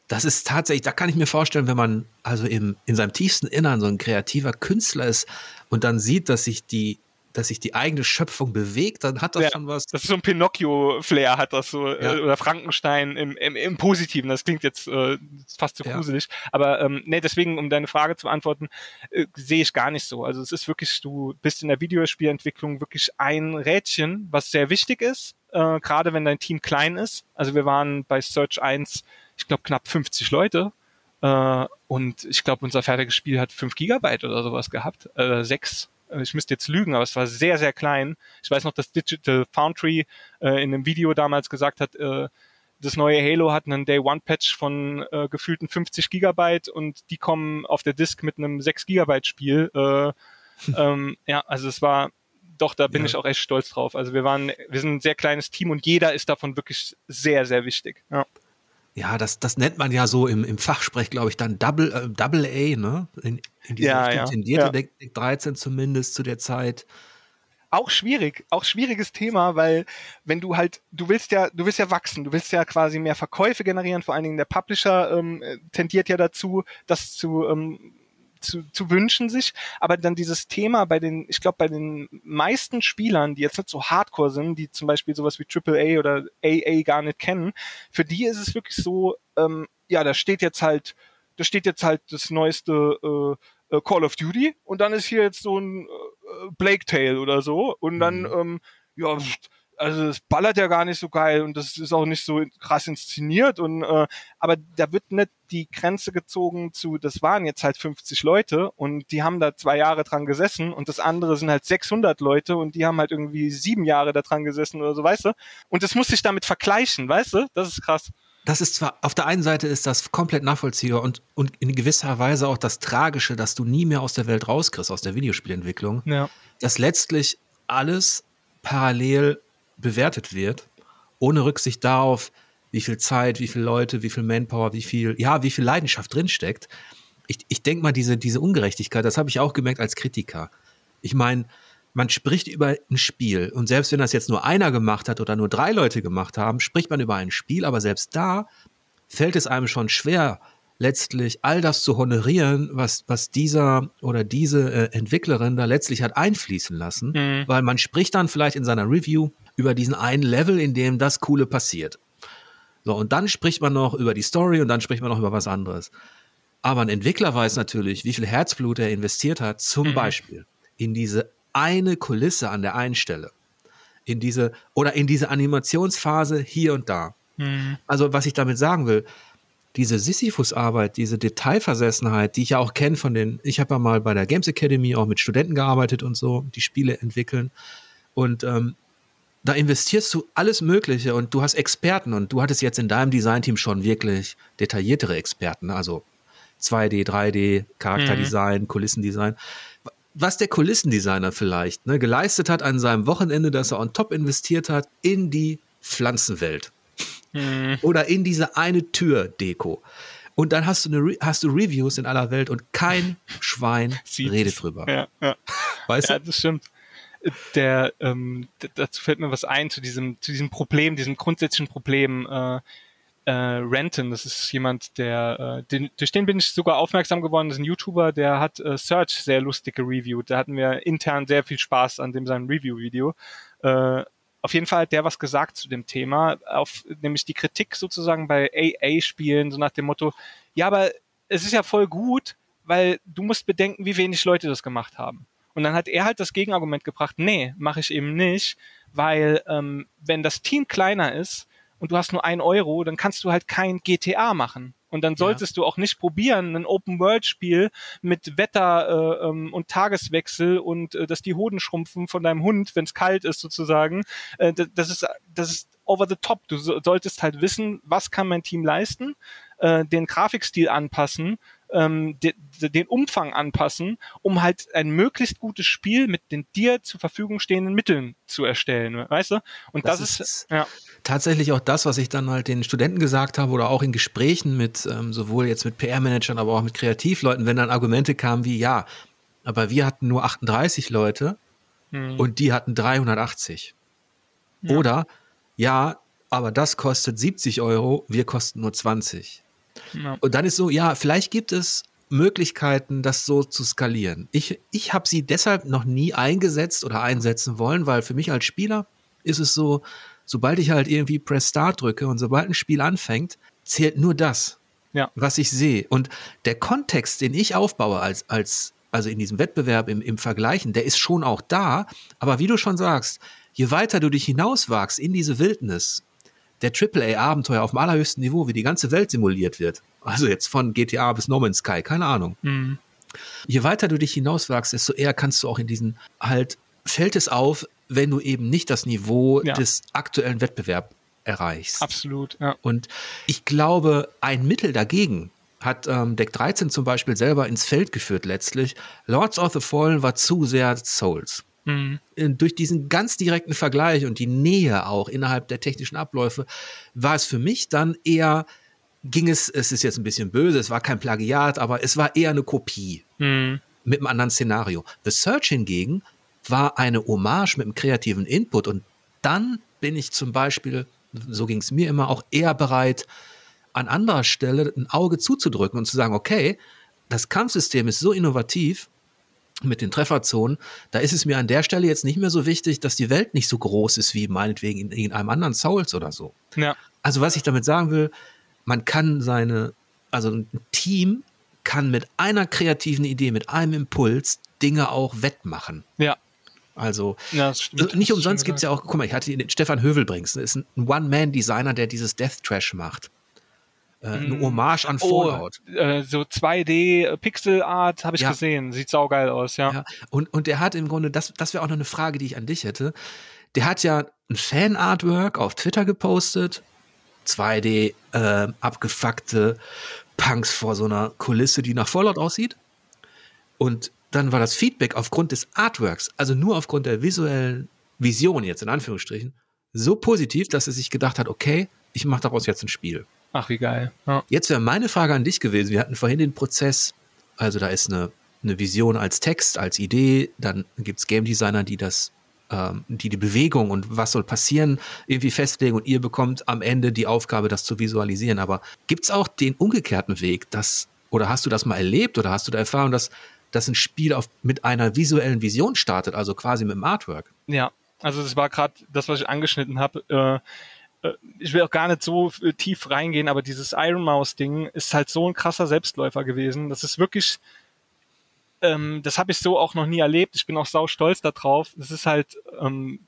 das ist tatsächlich, da kann ich mir vorstellen, wenn man also im, in seinem tiefsten Innern so ein kreativer Künstler ist und dann sieht, dass sich die dass sich die eigene Schöpfung bewegt, dann hat das ja, schon was. Das ist so ein Pinocchio-Flair, hat das so, ja. äh, oder Frankenstein im, im, im Positiven. Das klingt jetzt äh, fast zu ja. gruselig. Aber ähm, nee, deswegen, um deine Frage zu beantworten, äh, sehe ich gar nicht so. Also es ist wirklich, du bist in der Videospielentwicklung wirklich ein Rädchen, was sehr wichtig ist, äh, gerade wenn dein Team klein ist. Also wir waren bei Search 1, ich glaube, knapp 50 Leute. Äh, und ich glaube, unser fertiges Spiel hat 5 Gigabyte oder sowas gehabt. Äh, 6 äh, ich müsste jetzt lügen, aber es war sehr, sehr klein. Ich weiß noch, dass Digital Foundry äh, in einem Video damals gesagt hat, äh, das neue Halo hat einen Day One Patch von äh, gefühlten 50 Gigabyte und die kommen auf der Disk mit einem 6 Gigabyte Spiel. Äh, ähm, ja, also es war doch, da bin ja. ich auch echt stolz drauf. Also wir waren, wir sind ein sehr kleines Team und jeder ist davon wirklich sehr, sehr wichtig. Ja ja, das, das nennt man ja so im, im Fachsprech, glaube ich, dann Double, äh, Double A, ne? In, in diese ja, ja. tendierte ja. Deck, Deck 13 zumindest zu der Zeit. Auch schwierig, auch schwieriges Thema, weil wenn du halt, du willst ja, du willst ja wachsen, du willst ja quasi mehr Verkäufe generieren, vor allen Dingen der Publisher ähm, tendiert ja dazu, das zu ähm, zu, zu wünschen sich, aber dann dieses Thema bei den, ich glaube, bei den meisten Spielern, die jetzt nicht so hardcore sind, die zum Beispiel sowas wie AAA oder AA gar nicht kennen, für die ist es wirklich so, ähm, ja, da steht jetzt halt, da steht jetzt halt das neueste äh, äh Call of Duty und dann ist hier jetzt so ein äh, Blake Tale oder so und dann, mhm. ähm, ja, also es ballert ja gar nicht so geil und das ist auch nicht so krass inszeniert und äh, aber da wird nicht die Grenze gezogen zu, das waren jetzt halt 50 Leute und die haben da zwei Jahre dran gesessen und das andere sind halt 600 Leute und die haben halt irgendwie sieben Jahre da dran gesessen oder so, weißt du? Und das muss sich damit vergleichen, weißt du? Das ist krass. Das ist zwar, auf der einen Seite ist das komplett nachvollziehbar und, und in gewisser Weise auch das Tragische, dass du nie mehr aus der Welt rauskriegst, aus der Videospielentwicklung, ja. dass letztlich alles parallel bewertet wird, ohne Rücksicht darauf, wie viel Zeit, wie viele Leute, wie viel Manpower, wie viel, ja, wie viel Leidenschaft drinsteckt. Ich, ich denke mal, diese, diese Ungerechtigkeit, das habe ich auch gemerkt als Kritiker. Ich meine, man spricht über ein Spiel und selbst wenn das jetzt nur einer gemacht hat oder nur drei Leute gemacht haben, spricht man über ein Spiel, aber selbst da fällt es einem schon schwer, letztlich all das zu honorieren, was, was dieser oder diese äh, Entwicklerin da letztlich hat einfließen lassen, mhm. weil man spricht dann vielleicht in seiner Review über diesen einen Level, in dem das Coole passiert. So, und dann spricht man noch über die Story und dann spricht man noch über was anderes. Aber ein Entwickler weiß natürlich, wie viel Herzblut er investiert hat, zum mhm. Beispiel in diese eine Kulisse an der einen Stelle. In diese, oder in diese Animationsphase hier und da. Mhm. Also, was ich damit sagen will, diese Sisyphus-Arbeit, diese Detailversessenheit, die ich ja auch kenne von den, ich habe ja mal bei der Games Academy auch mit Studenten gearbeitet und so, die Spiele entwickeln. Und ähm, da investierst du alles Mögliche und du hast Experten und du hattest jetzt in deinem Designteam schon wirklich detailliertere Experten, also 2D, 3D, Charakterdesign, mhm. Kulissendesign. Was der Kulissendesigner vielleicht ne, geleistet hat an seinem Wochenende, dass er on top investiert hat in die Pflanzenwelt mhm. oder in diese eine Tür-Deko. Und dann hast du, eine, hast du Reviews in aller Welt und kein Schwein redet drüber. Ja, ja. Weißt ja, du? das stimmt der ähm, dazu fällt mir was ein zu diesem zu diesem Problem, diesem grundsätzlichen Problem äh, äh, Renton. Das ist jemand, der äh, den, durch den bin ich sogar aufmerksam geworden. Das ist ein YouTuber, der hat äh, Search sehr lustig gereviewt. Da hatten wir intern sehr viel Spaß an dem seinem Review-Video. Äh, Auf jeden Fall hat der was gesagt zu dem Thema, auf nämlich die Kritik sozusagen bei AA-Spielen, so nach dem Motto, ja, aber es ist ja voll gut, weil du musst bedenken, wie wenig Leute das gemacht haben. Und dann hat er halt das Gegenargument gebracht, nee, mache ich eben nicht, weil ähm, wenn das Team kleiner ist und du hast nur ein Euro, dann kannst du halt kein GTA machen. Und dann solltest ja. du auch nicht probieren, ein Open-World-Spiel mit Wetter äh, ähm, und Tageswechsel und äh, dass die Hoden schrumpfen von deinem Hund, wenn es kalt ist sozusagen. Äh, das, ist, das ist over the top. Du so, solltest halt wissen, was kann mein Team leisten, äh, den Grafikstil anpassen ähm, de, de, den Umfang anpassen, um halt ein möglichst gutes Spiel mit den dir zur Verfügung stehenden Mitteln zu erstellen, weißt du? Und das, das ist, ist ja. tatsächlich auch das, was ich dann halt den Studenten gesagt habe oder auch in Gesprächen mit ähm, sowohl jetzt mit PR-Managern, aber auch mit Kreativleuten, wenn dann Argumente kamen wie ja, aber wir hatten nur 38 Leute hm. und die hatten 380. Ja. Oder ja, aber das kostet 70 Euro, wir kosten nur 20. Ja. Und dann ist so, ja, vielleicht gibt es Möglichkeiten, das so zu skalieren. Ich, ich habe sie deshalb noch nie eingesetzt oder einsetzen wollen, weil für mich als Spieler ist es so, sobald ich halt irgendwie Press Start drücke und sobald ein Spiel anfängt, zählt nur das, ja. was ich sehe. Und der Kontext, den ich aufbaue als, als also in diesem Wettbewerb im, im Vergleichen, der ist schon auch da. Aber wie du schon sagst, je weiter du dich hinauswagst in diese Wildnis, der AAA-Abenteuer auf dem allerhöchsten Niveau, wie die ganze Welt simuliert wird. Also jetzt von GTA bis No Man's Sky, keine Ahnung. Mhm. Je weiter du dich hinauswagst, desto eher kannst du auch in diesen halt fällt es auf, wenn du eben nicht das Niveau ja. des aktuellen Wettbewerbs erreichst. Absolut, ja. Und ich glaube, ein Mittel dagegen hat ähm, Deck 13 zum Beispiel selber ins Feld geführt letztlich. Lords of the Fallen war zu sehr Souls. Mhm. Durch diesen ganz direkten Vergleich und die Nähe auch innerhalb der technischen Abläufe war es für mich dann eher, ging es, es ist jetzt ein bisschen böse, es war kein Plagiat, aber es war eher eine Kopie mhm. mit einem anderen Szenario. The Search hingegen war eine Hommage mit einem kreativen Input und dann bin ich zum Beispiel, so ging es mir immer, auch eher bereit, an anderer Stelle ein Auge zuzudrücken und zu sagen, okay, das Kampfsystem ist so innovativ, mit den Trefferzonen, da ist es mir an der Stelle jetzt nicht mehr so wichtig, dass die Welt nicht so groß ist wie meinetwegen in, in einem anderen Souls oder so. Ja. Also was ich damit sagen will, man kann seine, also ein Team kann mit einer kreativen Idee, mit einem Impuls Dinge auch wettmachen. Ja. Also ja, also nicht umsonst gibt es ja auch, guck mal, ich hatte den Stefan Hövelbrings, ist ein One-Man-Designer, der dieses Death Trash macht äh, eine mm. Hommage an oh, Fallout. Oh, äh, so 2D Pixel Art habe ich ja. gesehen, sieht saugeil aus, ja. ja. Und und der hat im Grunde das das wäre auch noch eine Frage, die ich an dich hätte. Der hat ja ein Fan Artwork auf Twitter gepostet, 2D äh, abgefuckte Punks vor so einer Kulisse, die nach Fallout aussieht. Und dann war das Feedback aufgrund des Artworks, also nur aufgrund der visuellen Vision jetzt in Anführungsstrichen, so positiv, dass er sich gedacht hat, okay, ich mache daraus jetzt ein Spiel. Ach, wie geil. Ja. Jetzt wäre meine Frage an dich gewesen. Wir hatten vorhin den Prozess, also da ist eine, eine Vision als Text, als Idee, dann gibt es Game Designer, die das ähm, die die Bewegung und was soll passieren irgendwie festlegen und ihr bekommt am Ende die Aufgabe, das zu visualisieren. Aber gibt es auch den umgekehrten Weg, dass, oder hast du das mal erlebt oder hast du da Erfahrung, dass, dass ein Spiel auf, mit einer visuellen Vision startet, also quasi mit dem Artwork? Ja, also das war gerade das, was ich angeschnitten habe. Äh, äh, ich will auch gar nicht so tief reingehen, aber dieses Iron Mouse Ding ist halt so ein krasser Selbstläufer gewesen. Das ist wirklich, ähm, das habe ich so auch noch nie erlebt. Ich bin auch sau stolz darauf. Das ist halt ähm,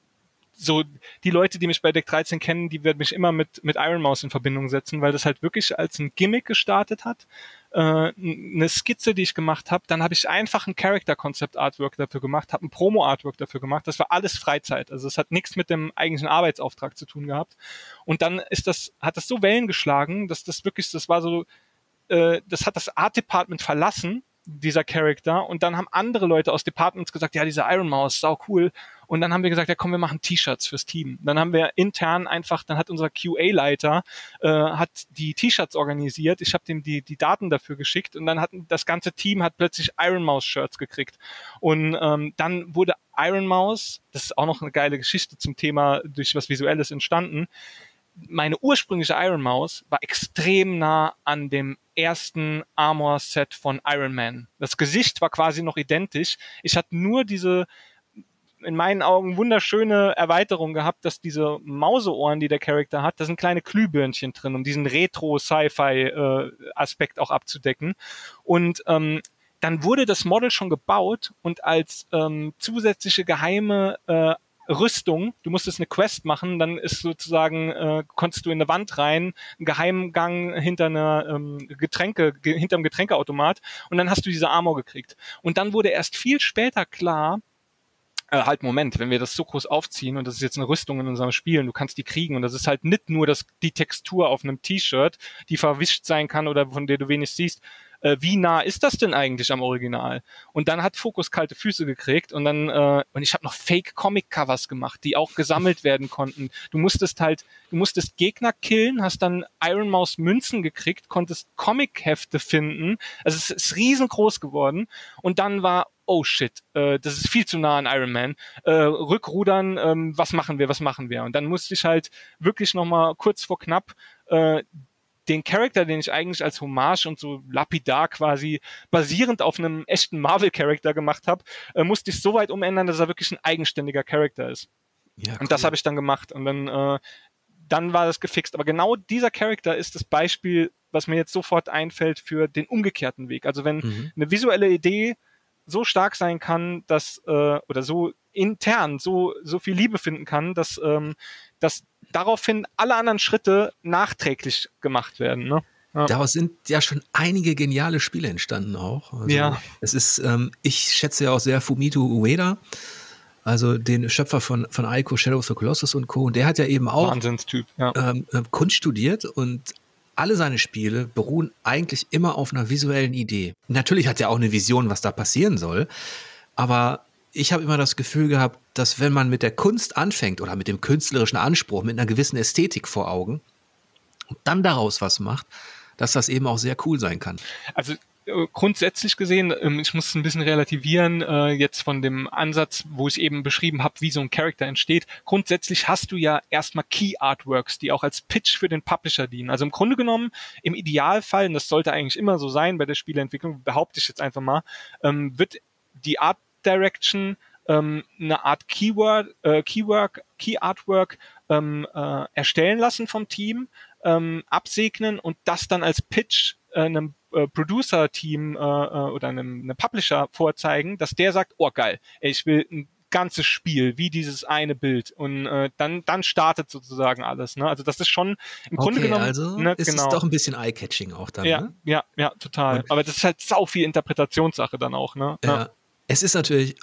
so, die Leute, die mich bei Deck 13 kennen, die werden mich immer mit, mit Iron Mouse in Verbindung setzen, weil das halt wirklich als ein Gimmick gestartet hat äh, eine Skizze, die ich gemacht habe. Dann habe ich einfach ein Character Concept Artwork dafür gemacht, habe ein Promo Artwork dafür gemacht. Das war alles Freizeit. Also es hat nichts mit dem eigentlichen Arbeitsauftrag zu tun gehabt. Und dann ist das, hat das so Wellen geschlagen, dass das wirklich, das war so, äh, das hat das Art Department verlassen dieser Charakter und dann haben andere Leute aus Departments gesagt, ja, dieser Iron Mouse, sau cool. Und dann haben wir gesagt, ja komm, wir machen T-Shirts fürs Team. Dann haben wir intern einfach, dann hat unser QA-Leiter äh, hat die T-Shirts organisiert. Ich habe dem die, die Daten dafür geschickt und dann hat das ganze Team hat plötzlich Iron Mouse Shirts gekriegt. Und ähm, dann wurde Iron Mouse, das ist auch noch eine geile Geschichte zum Thema durch was Visuelles entstanden, meine ursprüngliche Iron Mouse war extrem nah an dem ersten Armor-Set von Iron Man. Das Gesicht war quasi noch identisch. Ich hatte nur diese in meinen Augen wunderschöne Erweiterung gehabt, dass diese Mauseohren, die der Charakter hat, da sind kleine Glühbirnchen drin, um diesen Retro-Sci-Fi-Aspekt äh, auch abzudecken. Und ähm, dann wurde das Model schon gebaut und als ähm, zusätzliche geheime äh, Rüstung, du musstest eine Quest machen, dann ist sozusagen, äh, konntest du in eine Wand rein, einen Geheimgang hinter einer ähm, Getränke, ge hinterm Getränkeautomat und dann hast du diese Armor gekriegt. Und dann wurde erst viel später klar, äh, halt Moment, wenn wir das so groß aufziehen und das ist jetzt eine Rüstung in unserem Spiel und du kannst die kriegen und das ist halt nicht nur das, die Textur auf einem T-Shirt, die verwischt sein kann oder von der du wenig siehst, äh, wie nah ist das denn eigentlich am Original? Und dann hat Focus kalte Füße gekriegt und dann äh, und ich habe noch Fake Comic Covers gemacht, die auch gesammelt werden konnten. Du musstest halt, du musstest Gegner killen, hast dann Iron Mouse Münzen gekriegt, konntest Comic Hefte finden. Also es ist riesengroß geworden und dann war oh shit, äh, das ist viel zu nah an Iron Man. Äh, rückrudern, ähm, was machen wir, was machen wir? Und dann musste ich halt wirklich nochmal kurz vor knapp äh, den Charakter, den ich eigentlich als Hommage und so lapidar quasi basierend auf einem echten Marvel-Charakter gemacht habe, äh, musste ich so weit umändern, dass er wirklich ein eigenständiger Charakter ist. Ja, cool. Und das habe ich dann gemacht. Und dann, äh, dann war das gefixt. Aber genau dieser Charakter ist das Beispiel, was mir jetzt sofort einfällt für den umgekehrten Weg. Also wenn mhm. eine visuelle Idee so stark sein kann, dass äh, oder so intern so so viel Liebe finden kann, dass ähm, dass daraufhin alle anderen Schritte nachträglich gemacht werden. Ne? Ja. Daraus sind ja schon einige geniale Spiele entstanden auch. Also ja. Es ist, ähm, ich schätze ja auch sehr Fumito Ueda, also den Schöpfer von, von Aiko, Shadow of the Colossus und Co. Und der hat ja eben auch Wahnsinnstyp, ja. ähm, äh, Kunst studiert und alle seine Spiele beruhen eigentlich immer auf einer visuellen Idee. Natürlich hat er auch eine Vision, was da passieren soll, aber ich habe immer das Gefühl gehabt, dass wenn man mit der Kunst anfängt oder mit dem künstlerischen Anspruch, mit einer gewissen Ästhetik vor Augen und dann daraus was macht, dass das eben auch sehr cool sein kann. Also grundsätzlich gesehen, ähm, ich muss es ein bisschen relativieren, äh, jetzt von dem Ansatz, wo ich eben beschrieben habe, wie so ein Charakter entsteht. Grundsätzlich hast du ja erstmal Key Artworks, die auch als Pitch für den Publisher dienen. Also im Grunde genommen, im Idealfall, und das sollte eigentlich immer so sein bei der Spieleentwicklung, behaupte ich jetzt einfach mal, ähm, wird die Art Direction ähm, eine Art Keyword, äh, Keyword, Key Artwork ähm, äh, erstellen lassen vom Team, ähm, absegnen und das dann als Pitch äh, einem äh, Producer-Team äh, äh, oder einem, einem Publisher vorzeigen, dass der sagt, oh geil, ey, ich will ein ganzes Spiel, wie dieses eine Bild. Und äh, dann, dann startet sozusagen alles. Ne? Also das ist schon im okay, Grunde genommen. Also ne, ist genau. es doch ein bisschen eye-catching auch dann. Ja, ne? ja, ja, total. Und Aber das ist halt sau viel Interpretationssache dann auch. Ne? Ja. ja. Es ist natürlich,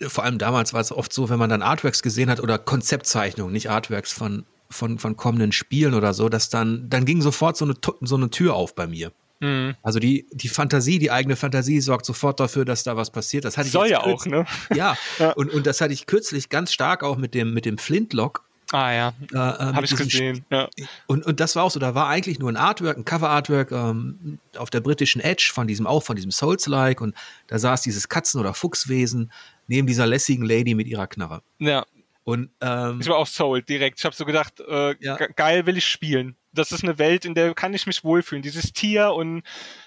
vor allem damals war es oft so, wenn man dann Artworks gesehen hat oder Konzeptzeichnungen, nicht Artworks von, von, von kommenden Spielen oder so, dass dann, dann ging sofort so eine, so eine Tür auf bei mir. Mhm. Also die, die Fantasie, die eigene Fantasie sorgt sofort dafür, dass da was passiert. Das hatte Soll ja auch, ne? Ja, ja. Und, und das hatte ich kürzlich ganz stark auch mit dem, mit dem Flintlock Ah ja, äh, äh habe ich gesehen. Ja. Und, und das war auch so, da war eigentlich nur ein Artwork, ein Cover-Artwork ähm, auf der britischen Edge von diesem, auch von diesem Souls-like und da saß dieses Katzen- oder Fuchswesen neben dieser lässigen Lady mit ihrer Knarre. Ja. Und, ähm, ich war auch Soul direkt. Ich habe so gedacht, äh, ja. geil will ich spielen. Das ist eine Welt, in der kann ich mich wohlfühlen. Dieses Tier und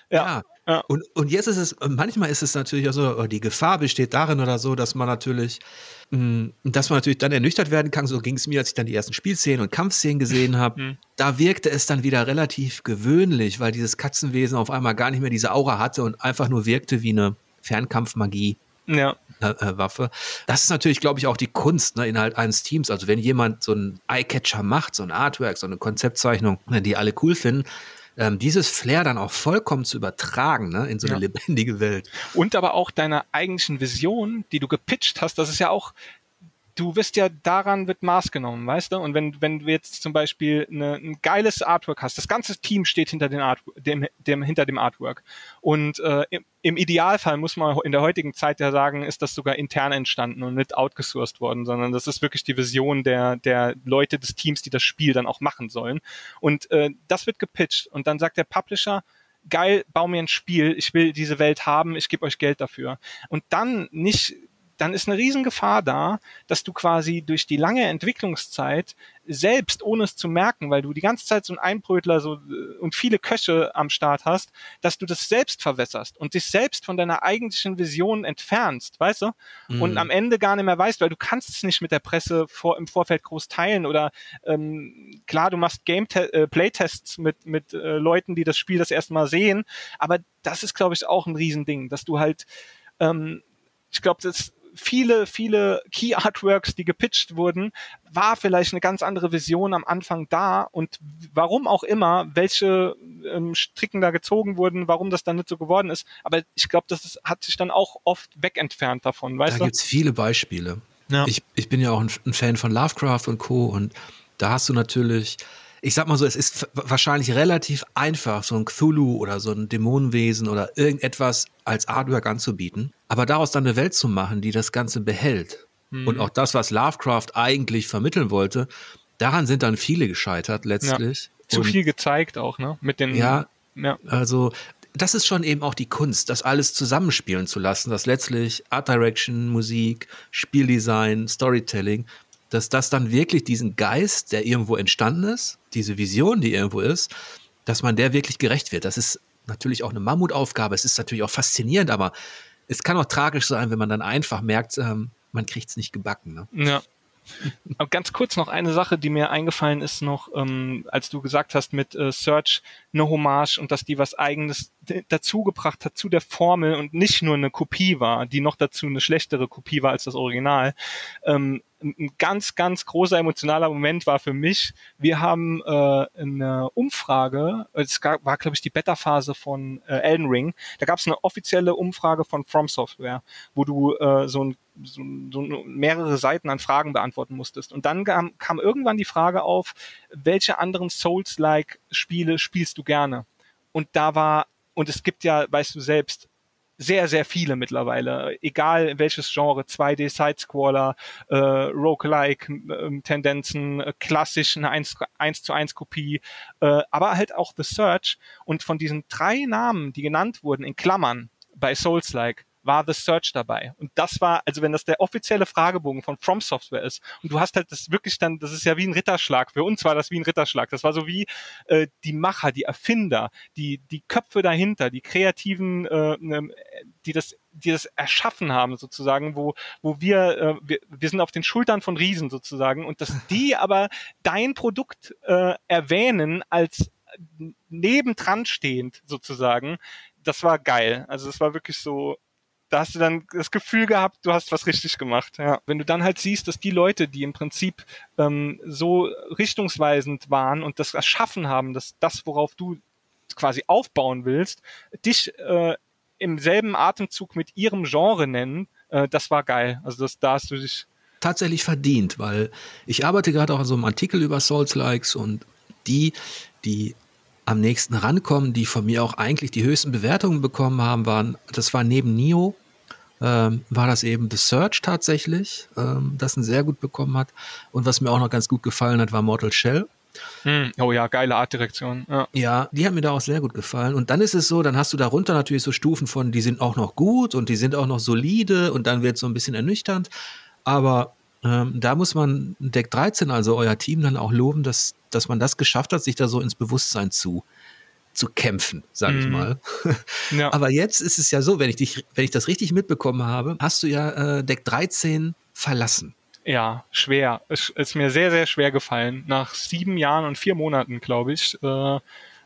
ja. ja. Ja. Und, und jetzt ist es, manchmal ist es natürlich auch so, oh, die Gefahr besteht darin oder so, dass man natürlich, mh, mm, dass man natürlich dann ernüchtert werden kann. So ging es mir, als ich dann die ersten Spielszenen und Kampfszenen gesehen habe. Mhm. Da wirkte es dann wieder relativ gewöhnlich, weil dieses Katzenwesen auf einmal gar nicht mehr diese Aura hatte und einfach nur wirkte wie eine Fernkampfmagie. Ja. Äh, äh, Waffe. Das ist natürlich, glaube ich, auch die Kunst ne, innerhalb eines Teams. Also wenn jemand so ein Eyecatcher macht, so ein Artwork, so eine Konzeptzeichnung, ne, die alle cool finden, ähm, dieses Flair dann auch vollkommen zu übertragen ne, in so eine ja. lebendige Welt. Und aber auch deiner eigentlichen Vision, die du gepitcht hast, das ist ja auch du wirst ja daran wird Maß genommen, weißt du? Und wenn, wenn du jetzt zum Beispiel eine, ein geiles Artwork hast, das ganze Team steht hinter den Art, dem, dem, hinter dem Artwork. Und äh, im, im Idealfall muss man in der heutigen Zeit ja sagen, ist das sogar intern entstanden und nicht outgesourced worden, sondern das ist wirklich die Vision der, der Leute des Teams, die das Spiel dann auch machen sollen. Und äh, das wird gepitcht und dann sagt der Publisher, geil, bau mir ein Spiel, ich will diese Welt haben, ich gebe euch Geld dafür. Und dann nicht dann ist eine Riesengefahr da, dass du quasi durch die lange Entwicklungszeit selbst, ohne es zu merken, weil du die ganze Zeit so ein Einbrötler so, äh, und viele Köche am Start hast, dass du das selbst verwässerst und dich selbst von deiner eigentlichen Vision entfernst, weißt du? Mhm. Und am Ende gar nicht mehr weißt, weil du kannst es nicht mit der Presse vor, im Vorfeld groß teilen oder ähm, klar, du machst Game äh, Playtests mit, mit äh, Leuten, die das Spiel das erste Mal sehen, aber das ist, glaube ich, auch ein Riesending, dass du halt ähm, ich glaube, das viele, viele Key Artworks, die gepitcht wurden, war vielleicht eine ganz andere Vision am Anfang da und warum auch immer, welche ähm, Stricken da gezogen wurden, warum das dann nicht so geworden ist. Aber ich glaube, das ist, hat sich dann auch oft wegentfernt davon. Weißt da du? gibt's viele Beispiele. Ja. Ich, ich bin ja auch ein, ein Fan von Lovecraft und Co. Und da hast du natürlich ich sag mal so, es ist wahrscheinlich relativ einfach, so ein Cthulhu oder so ein Dämonenwesen oder irgendetwas als Artwork anzubieten. Aber daraus dann eine Welt zu machen, die das Ganze behält. Mhm. Und auch das, was Lovecraft eigentlich vermitteln wollte, daran sind dann viele gescheitert letztlich. Ja. Zu Und, viel gezeigt auch, ne? Mit den. Ja, ja. also das ist schon eben auch die Kunst, das alles zusammenspielen zu lassen, dass letztlich Art Direction, Musik, Spieldesign, Storytelling dass das dann wirklich diesen Geist, der irgendwo entstanden ist, diese Vision, die irgendwo ist, dass man der wirklich gerecht wird. Das ist natürlich auch eine Mammutaufgabe. Es ist natürlich auch faszinierend, aber es kann auch tragisch sein, wenn man dann einfach merkt, ähm, man kriegt es nicht gebacken. Ne? Ja. Aber ganz kurz noch eine Sache, die mir eingefallen ist noch, ähm, als du gesagt hast mit äh, Search eine Hommage und dass die was eigenes dazugebracht hat zu der Formel und nicht nur eine Kopie war, die noch dazu eine schlechtere Kopie war als das Original. Ähm, ein ganz, ganz großer emotionaler Moment war für mich. Wir haben äh, eine Umfrage, es gab, war, glaube ich, die Beta-Phase von äh, Elden Ring. Da gab es eine offizielle Umfrage von From Software, wo du äh, so, ein, so, so mehrere Seiten an Fragen beantworten musstest. Und dann kam, kam irgendwann die Frage auf, welche anderen Souls-like-Spiele spielst du gerne? Und da war, und es gibt ja, weißt du selbst, sehr, sehr viele mittlerweile, egal welches Genre, 2D Sidescroller, äh, Roguelike-Tendenzen, äh, klassisch eine 1, 1 zu 1 Kopie, äh, aber halt auch The Search. Und von diesen drei Namen, die genannt wurden, in Klammern bei Souls-like, war The Search dabei. Und das war, also wenn das der offizielle Fragebogen von From Software ist und du hast halt das wirklich dann, das ist ja wie ein Ritterschlag. Für uns war das wie ein Ritterschlag. Das war so wie äh, die Macher, die Erfinder, die, die Köpfe dahinter, die Kreativen, äh, ne, die das die das erschaffen haben sozusagen, wo wo wir, äh, wir wir sind auf den Schultern von Riesen sozusagen und dass die aber dein Produkt äh, erwähnen als nebendran stehend sozusagen, das war geil. Also es war wirklich so da hast du dann das Gefühl gehabt, du hast was richtig gemacht. Ja. Wenn du dann halt siehst, dass die Leute, die im Prinzip ähm, so richtungsweisend waren und das erschaffen haben, dass das, worauf du quasi aufbauen willst, dich äh, im selben Atemzug mit ihrem Genre nennen, äh, das war geil. Also das, da hast du dich tatsächlich verdient, weil ich arbeite gerade auch an so einem Artikel über Souls-Likes und die, die am nächsten rankommen, die von mir auch eigentlich die höchsten Bewertungen bekommen haben, waren, das war neben Nio, ähm, war das eben The Search tatsächlich, ähm, das einen sehr gut bekommen hat. Und was mir auch noch ganz gut gefallen hat, war Mortal Shell. Hm. Oh ja, geile Artdirektion. Ja. ja, die hat mir da auch sehr gut gefallen. Und dann ist es so, dann hast du darunter natürlich so Stufen von, die sind auch noch gut und die sind auch noch solide und dann wird es so ein bisschen ernüchternd. Aber ähm, da muss man Deck 13, also euer Team, dann auch loben, dass, dass man das geschafft hat, sich da so ins Bewusstsein zu, zu kämpfen, sag ich mhm. mal. Ja. Aber jetzt ist es ja so, wenn ich dich, wenn ich das richtig mitbekommen habe, hast du ja äh, Deck 13 verlassen. Ja, schwer. Es ist mir sehr, sehr schwer gefallen. Nach sieben Jahren und vier Monaten, glaube ich, äh,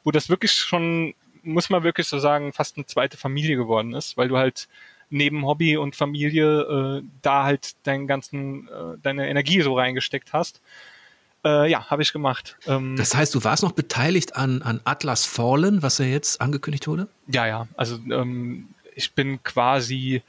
wo das wirklich schon, muss man wirklich so sagen, fast eine zweite Familie geworden ist, weil du halt neben Hobby und Familie äh, da halt deinen ganzen, äh, deine Energie so reingesteckt hast. Äh, ja, habe ich gemacht. Ähm, das heißt, du warst noch beteiligt an, an Atlas Fallen, was ja jetzt angekündigt wurde? Ja, ja. Also ähm, ich bin quasi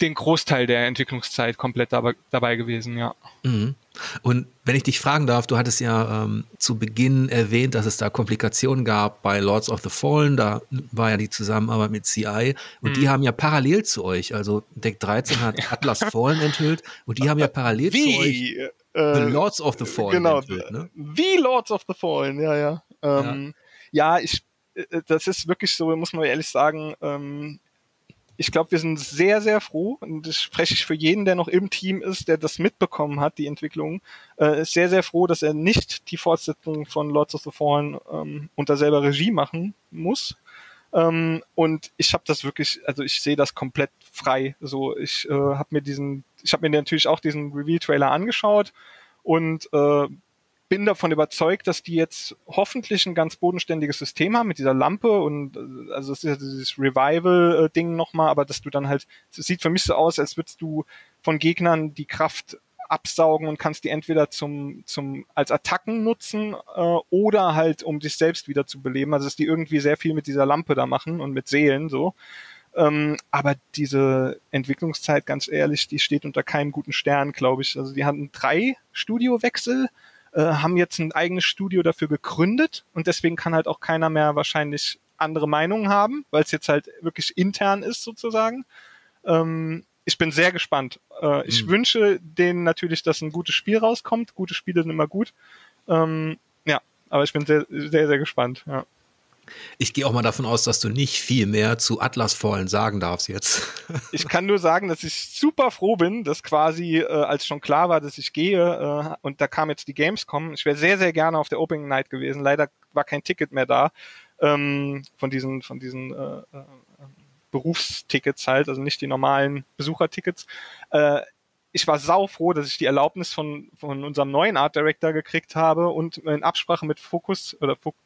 den Großteil der Entwicklungszeit komplett dabei, dabei gewesen, ja. Mhm. Und wenn ich dich fragen darf, du hattest ja ähm, zu Beginn erwähnt, dass es da Komplikationen gab bei Lords of the Fallen, da war ja die Zusammenarbeit mit CI und mhm. die haben ja parallel zu euch, also Deck 13 hat Atlas Fallen enthüllt und die haben ja parallel Wie? zu euch the Lords of the Fallen genau, enthüllt, ne? Wie Lords of the Fallen, ja, ja. Ähm, ja. ja, ich, äh, das ist wirklich so, muss man ehrlich sagen, ähm, ich glaube, wir sind sehr, sehr froh, und das spreche ich für jeden, der noch im Team ist, der das mitbekommen hat, die Entwicklung, äh, ist sehr, sehr froh, dass er nicht die Fortsetzung von Lords of the Fallen ähm, unter selber Regie machen muss. Ähm, und ich habe das wirklich, also ich sehe das komplett frei. So, ich äh, habe mir diesen, ich habe mir natürlich auch diesen Reveal-Trailer angeschaut und äh, bin davon überzeugt, dass die jetzt hoffentlich ein ganz bodenständiges System haben mit dieser Lampe und äh, also es ist ja dieses Revival-Ding nochmal, aber dass du dann halt, es sieht für mich so aus, als würdest du von Gegnern die Kraft absaugen und kannst die entweder zum, zum als Attacken nutzen äh, oder halt um dich selbst wieder zu beleben. Also dass die irgendwie sehr viel mit dieser Lampe da machen und mit Seelen so. Ähm, aber diese Entwicklungszeit, ganz ehrlich, die steht unter keinem guten Stern, glaube ich. Also die hatten drei Studiowechsel äh, haben jetzt ein eigenes Studio dafür gegründet und deswegen kann halt auch keiner mehr wahrscheinlich andere Meinungen haben, weil es jetzt halt wirklich intern ist sozusagen. Ähm, ich bin sehr gespannt. Äh, ich mhm. wünsche denen natürlich, dass ein gutes Spiel rauskommt. Gute Spiele sind immer gut. Ähm, ja, aber ich bin sehr, sehr, sehr gespannt. Ja. Ich gehe auch mal davon aus, dass du nicht viel mehr zu Atlas Fallen sagen darfst jetzt. Ich kann nur sagen, dass ich super froh bin, dass quasi, äh, als schon klar war, dass ich gehe, äh, und da kam jetzt die Gamescom, ich wäre sehr, sehr gerne auf der Opening Night gewesen. Leider war kein Ticket mehr da ähm, von diesen, von diesen äh, äh, Berufstickets halt, also nicht die normalen Besuchertickets. Äh, ich war sau froh, dass ich die Erlaubnis von, von unserem neuen Art Director gekriegt habe und in Absprache mit Focus oder Focus,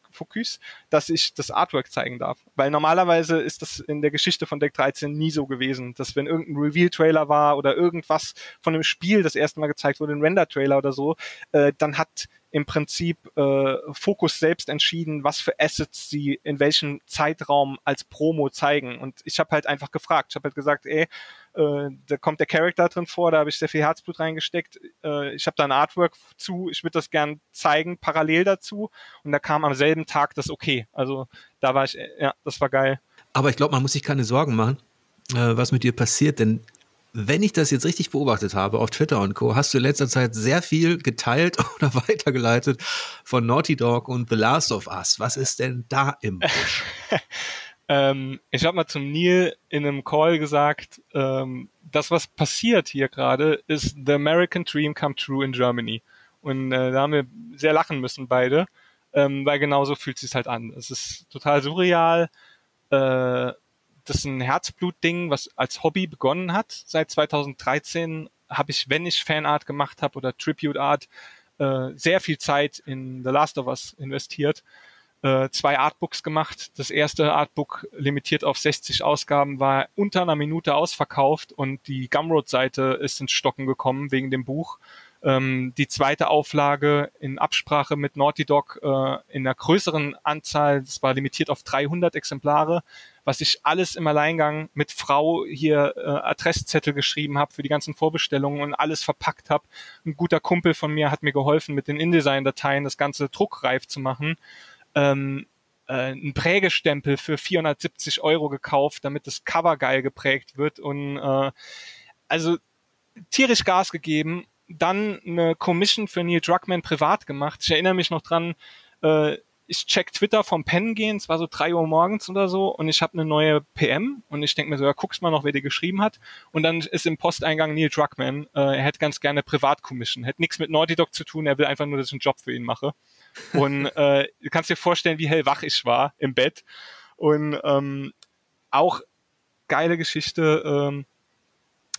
dass ich das Artwork zeigen darf. Weil normalerweise ist das in der Geschichte von Deck 13 nie so gewesen, dass wenn irgendein Reveal-Trailer war oder irgendwas von einem Spiel das erste Mal gezeigt wurde, ein Render-Trailer oder so, äh, dann hat im Prinzip äh, Focus selbst entschieden, was für Assets sie in welchem Zeitraum als Promo zeigen. Und ich habe halt einfach gefragt. Ich habe halt gesagt, ey, äh, da kommt der Charakter drin vor, da habe ich sehr viel Herzblut reingesteckt. Äh, ich habe da ein Artwork zu, ich würde das gern zeigen, parallel dazu. Und da kam am selben Tag das okay. Also da war ich, ja, das war geil. Aber ich glaube, man muss sich keine Sorgen machen, äh, was mit dir passiert, denn wenn ich das jetzt richtig beobachtet habe auf Twitter und Co., hast du in letzter Zeit sehr viel geteilt oder weitergeleitet von Naughty Dog und The Last of Us. Was ist denn da im Busch? ähm, ich habe mal zum Neil in einem Call gesagt, ähm, das, was passiert hier gerade, ist The American Dream Come True in Germany. Und äh, da haben wir sehr lachen müssen beide, ähm, weil genauso fühlt es sich halt an. Es ist total surreal. Äh, das ist ein Herzblut-Ding, was als Hobby begonnen hat. Seit 2013 habe ich, wenn ich Fanart gemacht habe oder Tribute Art, äh, sehr viel Zeit in The Last of Us investiert. Äh, zwei Artbooks gemacht. Das erste Artbook limitiert auf 60 Ausgaben war unter einer Minute ausverkauft und die Gumroad-Seite ist ins Stocken gekommen wegen dem Buch. Ähm, die zweite Auflage in Absprache mit Naughty Dog äh, in einer größeren Anzahl, das war limitiert auf 300 Exemplare, was ich alles im Alleingang mit Frau hier äh, Adresszettel geschrieben habe für die ganzen Vorbestellungen und alles verpackt habe. Ein guter Kumpel von mir hat mir geholfen, mit den InDesign-Dateien das ganze druckreif zu machen. Ähm, äh, ein Prägestempel für 470 Euro gekauft, damit das Cover geil geprägt wird und äh, also tierisch Gas gegeben. Dann eine Commission für Neil Druckmann privat gemacht. Ich erinnere mich noch dran, äh, ich check Twitter vom Pennen gehen, es war so drei Uhr morgens oder so, und ich habe eine neue PM und ich denke mir so, ja, guck's mal noch, wer die geschrieben hat. Und dann ist im Posteingang Neil Druckmann, äh, er hätte ganz gerne Privatkommission, hätte nichts mit Naughty Dog zu tun, er will einfach nur, dass ich einen Job für ihn mache. Und äh, du kannst dir vorstellen, wie hellwach ich war im Bett. Und ähm, auch geile Geschichte, ähm,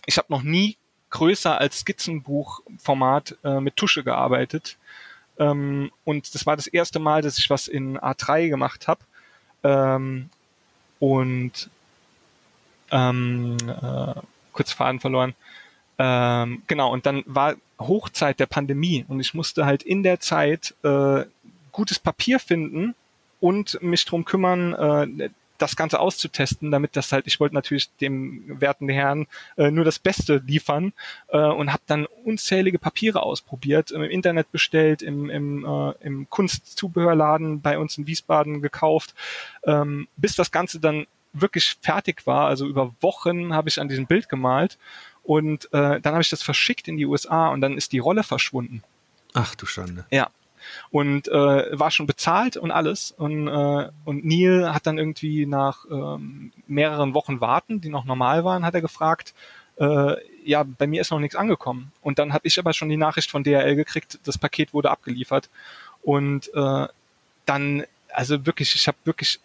ich habe noch nie größer als Skizzenbuchformat äh, mit Tusche gearbeitet. Ähm, und das war das erste Mal, dass ich was in A3 gemacht habe. Ähm, und ähm, äh, kurz Faden verloren. Ähm, genau, und dann war Hochzeit der Pandemie und ich musste halt in der Zeit äh, gutes Papier finden und mich drum kümmern, äh, das Ganze auszutesten, damit das halt, ich wollte natürlich dem werten Herrn äh, nur das Beste liefern äh, und habe dann unzählige Papiere ausprobiert, im Internet bestellt, im, im, äh, im Kunstzubehörladen bei uns in Wiesbaden gekauft, ähm, bis das Ganze dann wirklich fertig war. Also über Wochen habe ich an diesem Bild gemalt und äh, dann habe ich das verschickt in die USA und dann ist die Rolle verschwunden. Ach du Schande. Ja, und äh, war schon bezahlt und alles. Und, äh, und Neil hat dann irgendwie nach ähm, mehreren Wochen Warten, die noch normal waren, hat er gefragt, äh, ja, bei mir ist noch nichts angekommen. Und dann habe ich aber schon die Nachricht von DHL gekriegt, das Paket wurde abgeliefert. Und äh, dann, also wirklich, ich habe wirklich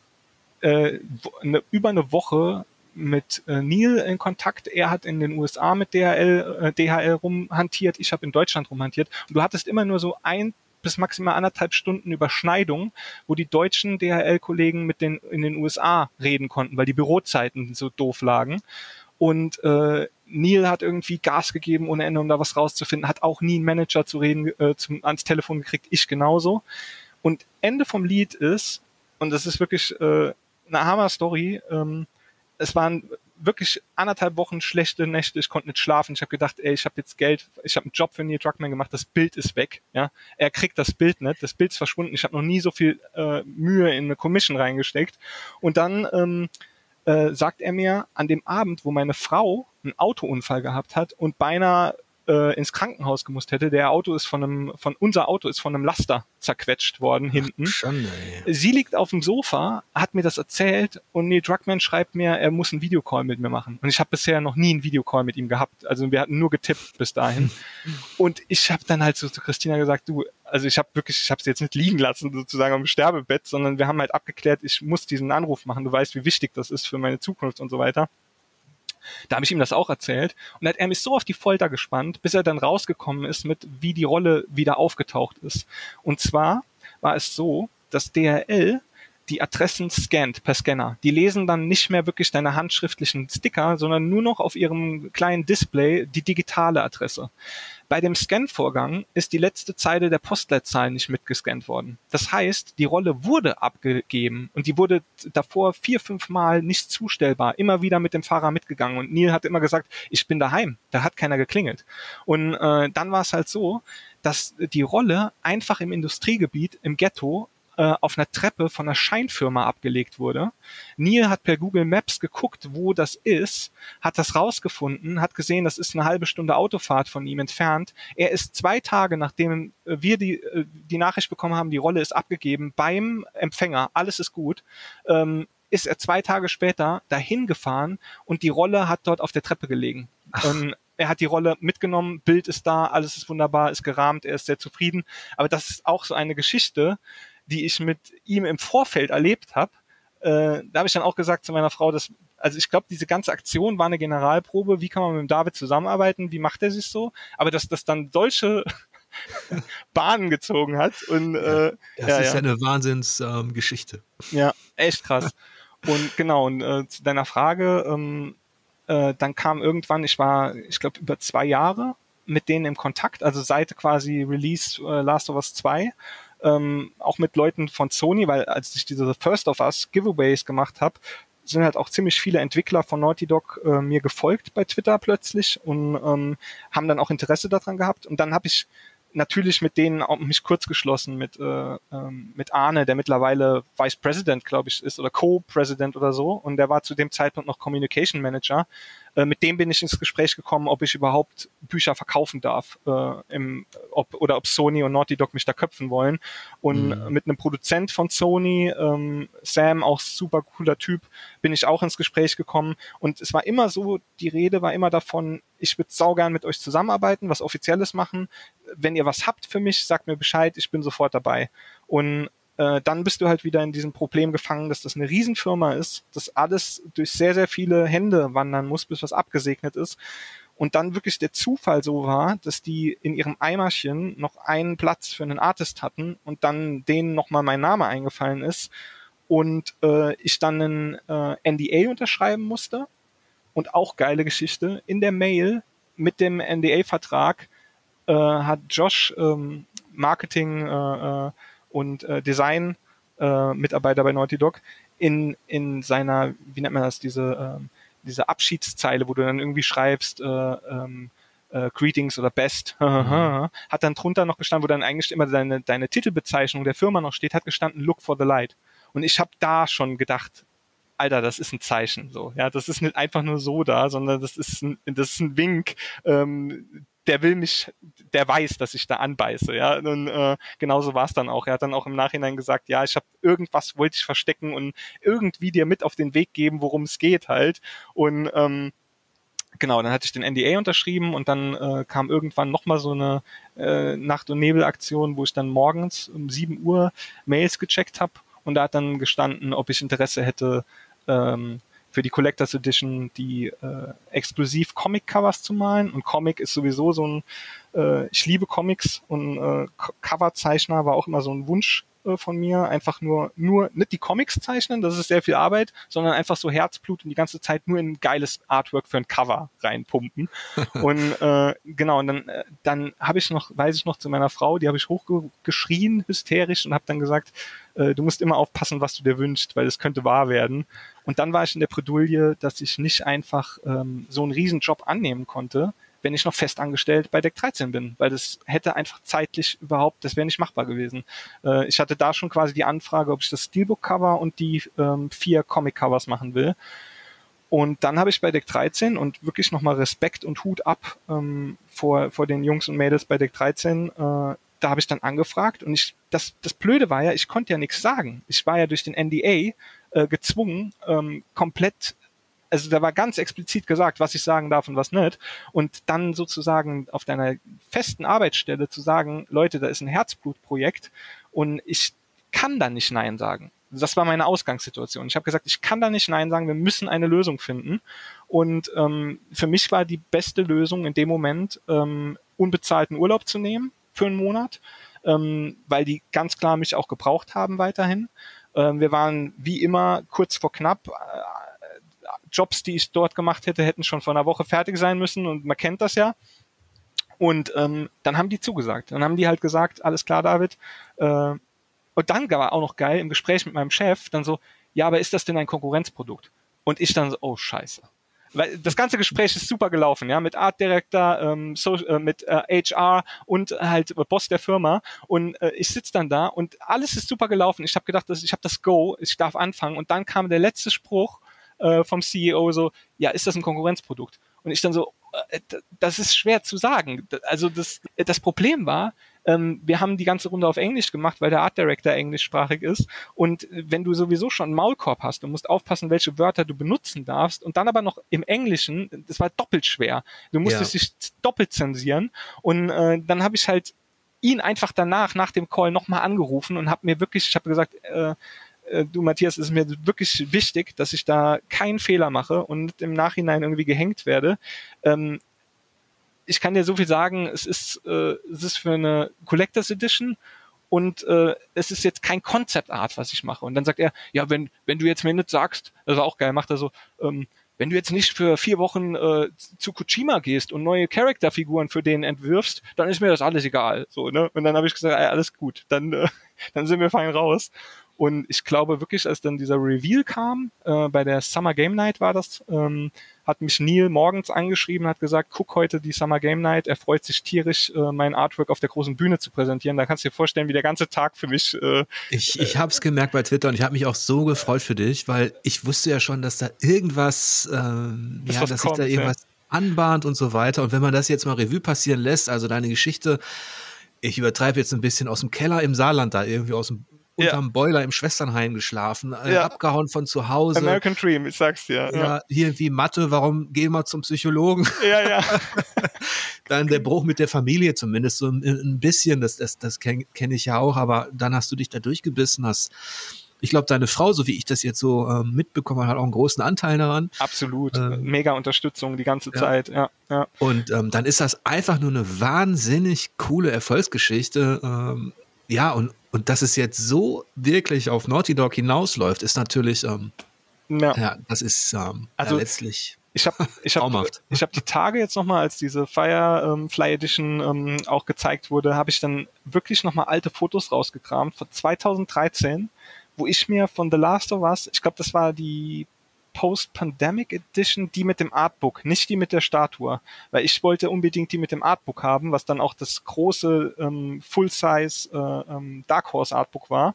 äh, eine, über eine Woche mit äh, Neil in Kontakt. Er hat in den USA mit DHL, äh, DHL rumhantiert, ich habe in Deutschland rumhantiert. Und du hattest immer nur so ein bis maximal anderthalb Stunden Überschneidung, wo die deutschen DHL-Kollegen mit den in den USA reden konnten, weil die Bürozeiten so doof lagen. Und äh, Neil hat irgendwie Gas gegeben ohne Ende, um da was rauszufinden, hat auch nie einen Manager zu reden, äh, zum, ans Telefon gekriegt, ich genauso. Und Ende vom Lied ist, und das ist wirklich äh, eine Hammer-Story, ähm, es waren wirklich anderthalb Wochen schlechte Nächte, ich konnte nicht schlafen. Ich habe gedacht, ey, ich habe jetzt Geld, ich habe einen Job für Neil Druckmann gemacht, das Bild ist weg. Ja, Er kriegt das Bild nicht, das Bild ist verschwunden. Ich habe noch nie so viel äh, Mühe in eine Commission reingesteckt. Und dann ähm, äh, sagt er mir, an dem Abend, wo meine Frau einen Autounfall gehabt hat und beinahe äh, ins Krankenhaus gemusst hätte. Der Auto ist von einem, von unser Auto ist von einem Laster zerquetscht worden hinten. Schande, ey. Sie liegt auf dem Sofa, hat mir das erzählt und Neil Druckmann schreibt mir, er muss einen Videocall mit mir machen. Und ich habe bisher noch nie einen Videocall mit ihm gehabt. Also wir hatten nur getippt bis dahin. und ich habe dann halt so zu Christina gesagt, du, also ich habe wirklich, ich habe sie jetzt nicht liegen lassen sozusagen am Sterbebett, sondern wir haben halt abgeklärt, ich muss diesen Anruf machen. Du weißt, wie wichtig das ist für meine Zukunft und so weiter. Da habe ich ihm das auch erzählt und hat er mich so auf die Folter gespannt, bis er dann rausgekommen ist mit, wie die Rolle wieder aufgetaucht ist. Und zwar war es so, dass DRL die Adressen scannt per Scanner. Die lesen dann nicht mehr wirklich deine handschriftlichen Sticker, sondern nur noch auf ihrem kleinen Display die digitale Adresse. Bei dem Scan-Vorgang ist die letzte Zeile der Postleitzahl nicht mitgescannt worden. Das heißt, die Rolle wurde abgegeben und die wurde davor vier, fünf Mal nicht zustellbar, immer wieder mit dem Fahrer mitgegangen. Und Neil hat immer gesagt, ich bin daheim, da hat keiner geklingelt. Und äh, dann war es halt so, dass die Rolle einfach im Industriegebiet, im Ghetto, äh, auf einer Treppe von einer Scheinfirma abgelegt wurde. Neil hat per Google Maps geguckt, wo das ist, hat das rausgefunden, hat gesehen, das ist eine halbe Stunde Autofahrt von ihm entfernt. Er ist zwei Tage, nachdem äh, wir die, äh, die Nachricht bekommen haben, die Rolle ist abgegeben, beim Empfänger, alles ist gut, ähm, ist er zwei Tage später dahin gefahren und die Rolle hat dort auf der Treppe gelegen. Ähm, er hat die Rolle mitgenommen, Bild ist da, alles ist wunderbar, ist gerahmt, er ist sehr zufrieden. Aber das ist auch so eine Geschichte, die ich mit ihm im Vorfeld erlebt habe, äh, da habe ich dann auch gesagt zu meiner Frau, dass also ich glaube, diese ganze Aktion war eine Generalprobe. Wie kann man mit David zusammenarbeiten? Wie macht er sich so? Aber dass das dann solche Bahnen gezogen hat und äh, das ja, ist ja eine Wahnsinnsgeschichte. Ähm, ja, echt krass. Und genau, und äh, zu deiner Frage, ähm, äh, dann kam irgendwann, ich war, ich glaube, über zwei Jahre mit denen im Kontakt, also seit quasi Release äh, Last of Us 2 ähm, auch mit Leuten von Sony, weil als ich diese First of Us Giveaways gemacht habe, sind halt auch ziemlich viele Entwickler von Naughty Dog äh, mir gefolgt bei Twitter plötzlich und ähm, haben dann auch Interesse daran gehabt. Und dann habe ich natürlich mit denen auch mich kurz geschlossen mit äh, ähm, mit Arne, der mittlerweile Vice President, glaube ich, ist oder Co-President oder so und der war zu dem Zeitpunkt noch Communication Manager äh, mit dem bin ich ins Gespräch gekommen, ob ich überhaupt Bücher verkaufen darf, äh, im, ob, oder ob Sony und Naughty Dog mich da köpfen wollen. Und mhm. mit einem Produzent von Sony, ähm, Sam, auch super cooler Typ, bin ich auch ins Gespräch gekommen. Und es war immer so, die Rede war immer davon, ich würde saugern mit euch zusammenarbeiten, was Offizielles machen. Wenn ihr was habt für mich, sagt mir Bescheid, ich bin sofort dabei. Und äh, dann bist du halt wieder in diesem Problem gefangen, dass das eine Riesenfirma ist, dass alles durch sehr, sehr viele Hände wandern muss, bis was abgesegnet ist. Und dann wirklich der Zufall so war, dass die in ihrem Eimerchen noch einen Platz für einen Artist hatten und dann denen nochmal mein Name eingefallen ist und äh, ich dann einen äh, NDA unterschreiben musste. Und auch geile Geschichte, in der Mail mit dem NDA-Vertrag äh, hat Josh ähm, Marketing äh, äh und äh, Design äh, Mitarbeiter bei Naughty Dog in, in seiner, wie nennt man das, diese, ähm, diese Abschiedszeile, wo du dann irgendwie schreibst, äh, ähm, äh, Greetings oder Best, mhm. hat dann drunter noch gestanden, wo dann eigentlich immer deine, deine Titelbezeichnung der Firma noch steht, hat gestanden Look for the Light. Und ich habe da schon gedacht, Alter, das ist ein Zeichen, so, ja, das ist nicht einfach nur so da, sondern das ist ein, das ist ein Wink, ähm, der will mich, der weiß, dass ich da anbeiße, ja. Und äh, genauso war es dann auch. Er hat dann auch im Nachhinein gesagt, ja, ich habe irgendwas wollte ich verstecken und irgendwie dir mit auf den Weg geben, worum es geht halt. Und ähm, genau, dann hatte ich den NDA unterschrieben und dann äh, kam irgendwann nochmal so eine äh, Nacht- und Nebelaktion, wo ich dann morgens um 7 Uhr Mails gecheckt habe und da hat dann gestanden, ob ich Interesse hätte, ähm, für die Collectors Edition die äh, exklusiv Comic-Covers zu malen. Und Comic ist sowieso so ein, äh, ich liebe Comics und äh, Coverzeichner war auch immer so ein Wunsch äh, von mir. Einfach nur, nur nicht die Comics zeichnen, das ist sehr viel Arbeit, sondern einfach so Herzblut und die ganze Zeit nur in ein geiles Artwork für ein Cover reinpumpen. und äh, genau, und dann, äh, dann habe ich noch, weiß ich noch zu meiner Frau, die habe ich hochgeschrien, hysterisch und habe dann gesagt, äh, du musst immer aufpassen, was du dir wünschst, weil es könnte wahr werden. Und dann war ich in der Bredouille, dass ich nicht einfach ähm, so einen Riesenjob annehmen konnte, wenn ich noch fest angestellt bei Deck 13 bin, weil das hätte einfach zeitlich überhaupt, das wäre nicht machbar gewesen. Äh, ich hatte da schon quasi die Anfrage, ob ich das Steelbook-Cover und die ähm, vier Comic-Covers machen will. Und dann habe ich bei Deck 13 und wirklich nochmal Respekt und Hut ab ähm, vor, vor den Jungs und Mädels bei Deck 13 äh, da habe ich dann angefragt und ich, das, das Blöde war ja, ich konnte ja nichts sagen. Ich war ja durch den NDA äh, gezwungen, ähm, komplett, also da war ganz explizit gesagt, was ich sagen darf und was nicht. Und dann sozusagen auf deiner festen Arbeitsstelle zu sagen, Leute, da ist ein Herzblutprojekt und ich kann da nicht Nein sagen. Das war meine Ausgangssituation. Ich habe gesagt, ich kann da nicht Nein sagen, wir müssen eine Lösung finden. Und ähm, für mich war die beste Lösung in dem Moment, ähm, unbezahlten Urlaub zu nehmen, für einen Monat, ähm, weil die ganz klar mich auch gebraucht haben weiterhin. Ähm, wir waren wie immer kurz vor knapp. Äh, Jobs, die ich dort gemacht hätte, hätten schon vor einer Woche fertig sein müssen und man kennt das ja. Und ähm, dann haben die zugesagt. Dann haben die halt gesagt, alles klar, David. Äh, und dann war auch noch geil im Gespräch mit meinem Chef dann so, ja, aber ist das denn ein Konkurrenzprodukt? Und ich dann so, oh scheiße weil das ganze Gespräch ist super gelaufen, ja, mit Art Director, ähm, so, äh, mit äh, HR und halt Boss der Firma und äh, ich sitze dann da und alles ist super gelaufen. Ich habe gedacht, dass ich habe das Go, ich darf anfangen und dann kam der letzte Spruch äh, vom CEO so, ja, ist das ein Konkurrenzprodukt? Und ich dann so, äh, das ist schwer zu sagen. Also das, das Problem war, ähm, wir haben die ganze Runde auf Englisch gemacht, weil der Art Director englischsprachig ist. Und wenn du sowieso schon einen Maulkorb hast, du musst aufpassen, welche Wörter du benutzen darfst und dann aber noch im Englischen, das war doppelt schwer. Du musstest ja. dich doppelt zensieren. Und äh, dann habe ich halt ihn einfach danach, nach dem Call, nochmal angerufen und habe mir wirklich, ich habe gesagt, äh, äh, du Matthias, es ist mir wirklich wichtig, dass ich da keinen Fehler mache und im Nachhinein irgendwie gehängt werde. Ähm, ich kann dir so viel sagen, es ist, äh, es ist für eine Collectors Edition und äh, es ist jetzt kein Concept Art, was ich mache. Und dann sagt er, ja, wenn, wenn du jetzt mir nicht sagst, das war auch geil, macht er so, ähm, wenn du jetzt nicht für vier Wochen äh, zu Kojima gehst und neue Charakterfiguren für den entwirfst, dann ist mir das alles egal. So, ne? Und dann habe ich gesagt, ey, alles gut, dann, äh, dann sind wir fein raus. Und ich glaube wirklich, als dann dieser Reveal kam, äh, bei der Summer Game Night war das, ähm, hat mich Neil morgens angeschrieben, hat gesagt, guck heute die Summer Game Night, er freut sich tierisch, äh, mein Artwork auf der großen Bühne zu präsentieren. Da kannst du dir vorstellen, wie der ganze Tag für mich. Äh, ich ich habe es gemerkt bei Twitter und ich habe mich auch so gefreut für dich, weil ich wusste ja schon, dass da irgendwas, äh, ja, dass sich da irgendwas ja. anbahnt und so weiter. Und wenn man das jetzt mal Revue passieren lässt, also deine Geschichte, ich übertreibe jetzt ein bisschen aus dem Keller im Saarland da irgendwie aus dem unterm ja. Boiler im Schwesternheim geschlafen, äh, ja. abgehauen von zu Hause. American Dream, ich sag's dir. Ja, ja. irgendwie Mathe, warum gehen wir zum Psychologen? Ja, ja. dann der Bruch mit der Familie zumindest so ein, ein bisschen, das, das, das kenne kenn ich ja auch, aber dann hast du dich da durchgebissen, hast ich glaube, deine Frau, so wie ich das jetzt so äh, mitbekommen hat auch einen großen Anteil daran. Absolut. Ähm, Mega Unterstützung die ganze ja. Zeit, ja. ja. Und ähm, dann ist das einfach nur eine wahnsinnig coole Erfolgsgeschichte. Ähm, ja, und, und dass es jetzt so wirklich auf Naughty Dog hinausläuft, ist natürlich, ähm, ja. ja. das ist ähm, also, ja, letztlich. Ich habe ich hab, ich hab die Tage jetzt nochmal, als diese Firefly Edition ähm, auch gezeigt wurde, habe ich dann wirklich nochmal alte Fotos rausgekramt von 2013, wo ich mir von The Last of Us, ich glaube, das war die Post-Pandemic Edition, die mit dem Artbook, nicht die mit der Statue. Weil ich wollte unbedingt die mit dem Artbook haben, was dann auch das große ähm, Full-Size äh, ähm, Dark Horse Artbook war.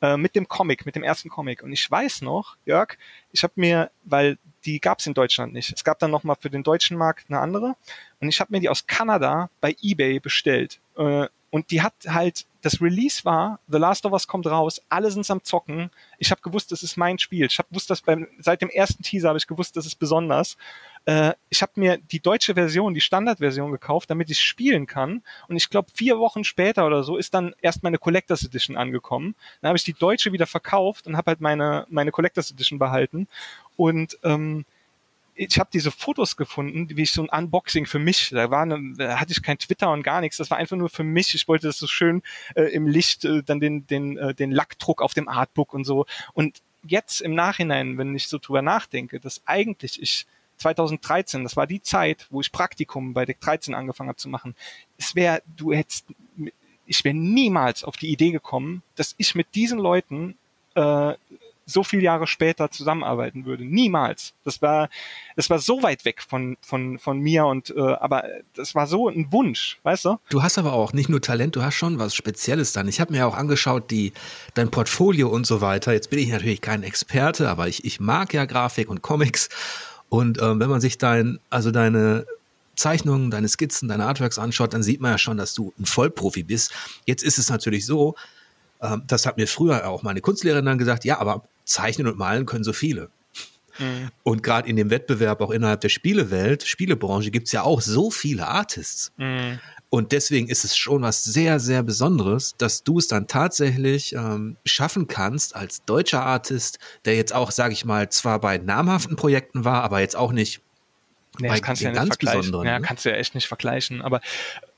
Äh, mit dem Comic, mit dem ersten Comic. Und ich weiß noch, Jörg, ich habe mir, weil die gab es in Deutschland nicht. Es gab dann nochmal für den deutschen Markt eine andere. Und ich habe mir die aus Kanada bei eBay bestellt. Äh, und die hat halt, das Release war, The Last of Us kommt raus, alle sind am Zocken. Ich habe gewusst, das ist mein Spiel. Ich habe gewusst, dass beim, seit dem ersten Teaser habe ich gewusst, das ist besonders. Äh, ich habe mir die deutsche Version, die Standardversion gekauft, damit ich spielen kann. Und ich glaube, vier Wochen später oder so ist dann erst meine Collectors Edition angekommen. Dann habe ich die deutsche wieder verkauft und habe halt meine, meine Collectors Edition behalten. Und ähm, ich habe diese Fotos gefunden, wie ich so ein Unboxing für mich, da war eine, da hatte ich kein Twitter und gar nichts, das war einfach nur für mich. Ich wollte das so schön äh, im Licht, äh, dann den, den, äh, den Lackdruck auf dem Artbook und so. Und jetzt im Nachhinein, wenn ich so drüber nachdenke, dass eigentlich ich 2013, das war die Zeit, wo ich Praktikum bei Deck 13 angefangen habe zu machen. Es wäre, du hättest, ich wäre niemals auf die Idee gekommen, dass ich mit diesen Leuten äh, so viele Jahre später zusammenarbeiten würde. Niemals. Das war, das war so weit weg von, von, von mir und äh, aber das war so ein Wunsch, weißt du? Du hast aber auch nicht nur Talent, du hast schon was Spezielles dann. Ich habe mir auch angeschaut, die, dein Portfolio und so weiter. Jetzt bin ich natürlich kein Experte, aber ich, ich mag ja Grafik und Comics. Und ähm, wenn man sich dein, also deine Zeichnungen, deine Skizzen, deine Artworks anschaut, dann sieht man ja schon, dass du ein Vollprofi bist. Jetzt ist es natürlich so, ähm, das hat mir früher auch meine Kunstlehrerin dann gesagt, ja, aber zeichnen und malen können so viele. Mhm. Und gerade in dem Wettbewerb auch innerhalb der Spielewelt, Spielebranche, gibt es ja auch so viele Artists. Mhm. Und deswegen ist es schon was sehr, sehr Besonderes, dass du es dann tatsächlich ähm, schaffen kannst als deutscher Artist, der jetzt auch, sage ich mal, zwar bei namhaften Projekten war, aber jetzt auch nicht Nee, das kannst du ja nicht vergleichen. Ja, ne? kannst du ja echt nicht vergleichen. Aber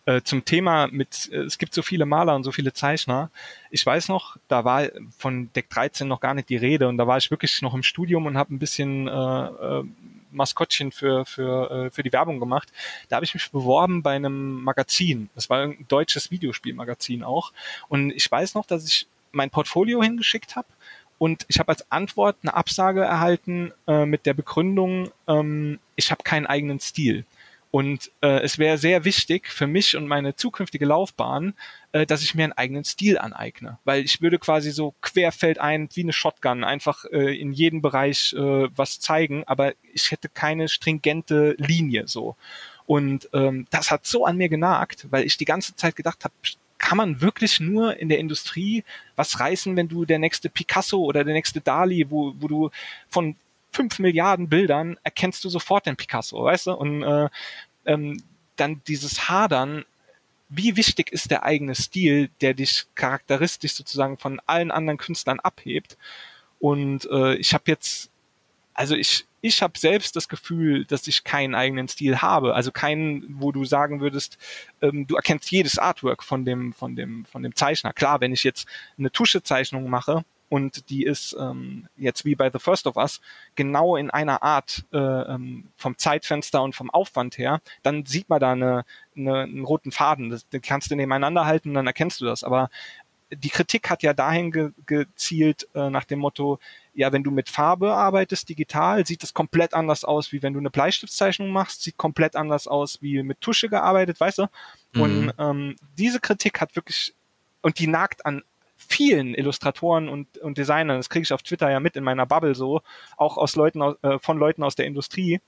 äh, zum Thema mit, äh, es gibt so viele Maler und so viele Zeichner. Ich weiß noch, da war von Deck 13 noch gar nicht die Rede und da war ich wirklich noch im Studium und habe ein bisschen äh, äh, Maskottchen für, für, äh, für die Werbung gemacht. Da habe ich mich beworben bei einem Magazin. Das war ein deutsches Videospielmagazin auch. Und ich weiß noch, dass ich mein Portfolio hingeschickt habe und ich habe als Antwort eine Absage erhalten äh, mit der Begründung, ähm, ich habe keinen eigenen Stil. Und äh, es wäre sehr wichtig für mich und meine zukünftige Laufbahn, äh, dass ich mir einen eigenen Stil aneigne. Weil ich würde quasi so querfeldein wie eine Shotgun einfach äh, in jedem Bereich äh, was zeigen, aber ich hätte keine stringente Linie so. Und ähm, das hat so an mir genagt, weil ich die ganze Zeit gedacht habe, kann man wirklich nur in der Industrie was reißen, wenn du der nächste Picasso oder der nächste Dali, wo, wo du von fünf Milliarden Bildern erkennst du sofort den Picasso, weißt du? Und äh, ähm, dann dieses Hadern, wie wichtig ist der eigene Stil, der dich charakteristisch sozusagen von allen anderen Künstlern abhebt. Und äh, ich habe jetzt, also ich, ich habe selbst das Gefühl, dass ich keinen eigenen Stil habe. Also keinen, wo du sagen würdest, ähm, du erkennst jedes Artwork von dem, von dem, von dem Zeichner. Klar, wenn ich jetzt eine Tuschezeichnung mache, und die ist ähm, jetzt wie bei The First of Us genau in einer Art äh, ähm, vom Zeitfenster und vom Aufwand her, dann sieht man da eine, eine, einen roten Faden. Das, den kannst du nebeneinander halten, dann erkennst du das. Aber die Kritik hat ja dahin ge gezielt äh, nach dem Motto, ja, wenn du mit Farbe arbeitest, digital, sieht das komplett anders aus, wie wenn du eine Bleistiftzeichnung machst, sieht komplett anders aus, wie mit Tusche gearbeitet, weißt du? Mhm. Und ähm, diese Kritik hat wirklich, und die nagt an vielen Illustratoren und, und Designern, das kriege ich auf Twitter ja mit in meiner Bubble so, auch aus Leuten äh, von Leuten aus der Industrie,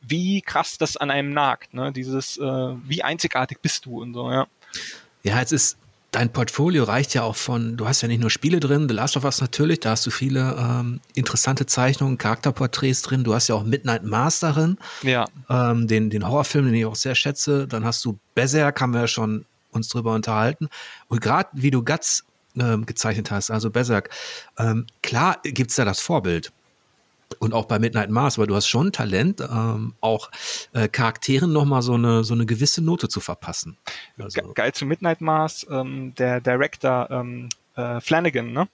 wie krass das an einem nagt, ne? Dieses, äh, wie einzigartig bist du und so, ja. Ja, es ist, dein Portfolio reicht ja auch von, du hast ja nicht nur Spiele drin, The Last of Us natürlich, da hast du viele ähm, interessante Zeichnungen, Charakterporträts drin, du hast ja auch Midnight Mars darin, ja. ähm, den, den Horrorfilm, den ich auch sehr schätze, dann hast du Berserk, haben wir ja schon uns drüber unterhalten und gerade wie du Guts ähm, gezeichnet hast, also Berserk. Ähm, klar gibt es da das Vorbild. Und auch bei Midnight Mars, aber du hast schon Talent, ähm, auch äh, Charakteren nochmal so eine, so eine gewisse Note zu verpassen. Also. Geil zu Midnight Mars, ähm, der Director ähm, äh, Flanagan, ne?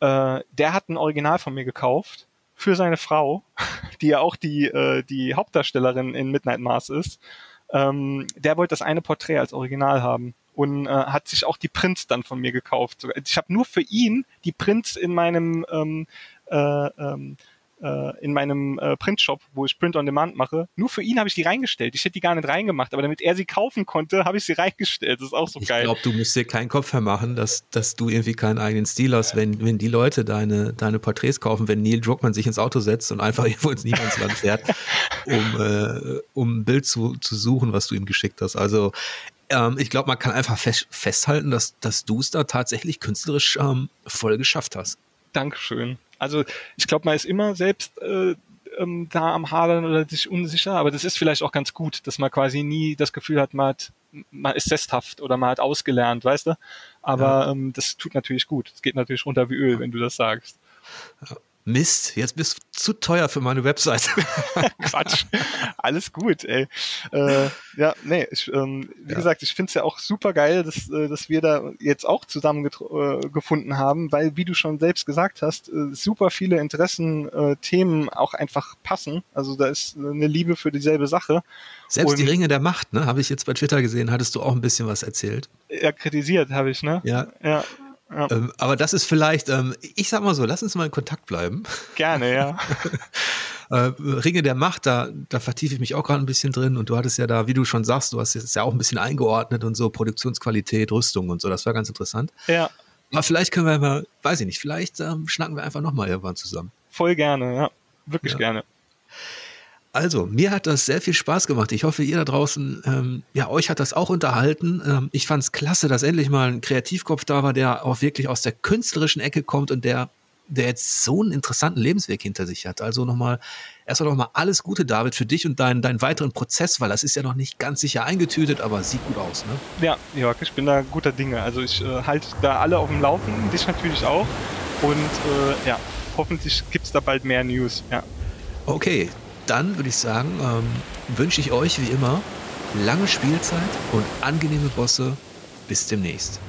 Äh, der hat ein Original von mir gekauft für seine Frau, die ja auch die, äh, die Hauptdarstellerin in Midnight Mars ist. Ähm, der wollte das eine Porträt als Original haben und äh, hat sich auch die Prints dann von mir gekauft. Ich habe nur für ihn die Prints in meinem ähm, äh, ähm, äh, in meinem äh, Printshop, wo ich Print on Demand mache. Nur für ihn habe ich die reingestellt. Ich hätte die gar nicht reingemacht, aber damit er sie kaufen konnte, habe ich sie reingestellt. Das ist auch so ich geil. Ich glaube, du musst dir keinen Kopf mehr machen, dass, dass du irgendwie keinen eigenen Stil hast, wenn, wenn die Leute deine, deine Porträts kaufen, wenn Neil Druckmann sich ins Auto setzt und einfach irgendwo ins Niemandsland fährt, um, äh, um ein Bild zu, zu suchen, was du ihm geschickt hast. Also ähm, ich glaube, man kann einfach fest, festhalten, dass, dass du es da tatsächlich künstlerisch ähm, voll geschafft hast. Dankeschön. Also ich glaube, man ist immer selbst äh, ähm, da am Hadern oder sich unsicher, aber das ist vielleicht auch ganz gut, dass man quasi nie das Gefühl hat, man, hat, man ist sesshaft oder man hat ausgelernt, weißt du? Aber ja. ähm, das tut natürlich gut. Es geht natürlich runter wie Öl, wenn du das sagst. Ja. Mist, jetzt bist du zu teuer für meine Webseite. Quatsch. Alles gut, ey. Äh, ja, nee, ich, ähm, wie ja. gesagt, ich finde es ja auch super geil, dass, äh, dass wir da jetzt auch zusammen äh, haben, weil, wie du schon selbst gesagt hast, äh, super viele Interessen, äh, Themen auch einfach passen. Also da ist eine Liebe für dieselbe Sache. Selbst Und, die Ringe der Macht, ne, habe ich jetzt bei Twitter gesehen, hattest du auch ein bisschen was erzählt. Ja, kritisiert habe ich, ne? Ja. Ja, ja. Ähm, aber das ist vielleicht, ähm, ich sag mal so, lass uns mal in Kontakt bleiben. Gerne, ja. äh, Ringe der Macht, da, da vertiefe ich mich auch gerade ein bisschen drin und du hattest ja da, wie du schon sagst, du hast es ja auch ein bisschen eingeordnet und so Produktionsqualität, Rüstung und so, das war ganz interessant. Ja. Aber vielleicht können wir mal, weiß ich nicht, vielleicht ähm, schnacken wir einfach nochmal irgendwann zusammen. Voll gerne, ja. Wirklich ja. gerne. Also, mir hat das sehr viel Spaß gemacht. Ich hoffe, ihr da draußen, ähm, ja, euch hat das auch unterhalten. Ähm, ich fand es klasse, dass endlich mal ein Kreativkopf da war, der auch wirklich aus der künstlerischen Ecke kommt und der, der jetzt so einen interessanten Lebensweg hinter sich hat. Also nochmal, erstmal nochmal alles Gute, David, für dich und deinen, deinen weiteren Prozess, weil das ist ja noch nicht ganz sicher eingetütet, aber sieht gut aus, ne? Ja, Jörg, ich bin da guter Dinge. Also ich äh, halte da alle auf dem Laufenden, dich natürlich auch. Und äh, ja, hoffentlich gibt es da bald mehr News, ja. Okay, dann würde ich sagen, ähm, wünsche ich euch wie immer lange Spielzeit und angenehme Bosse. Bis demnächst.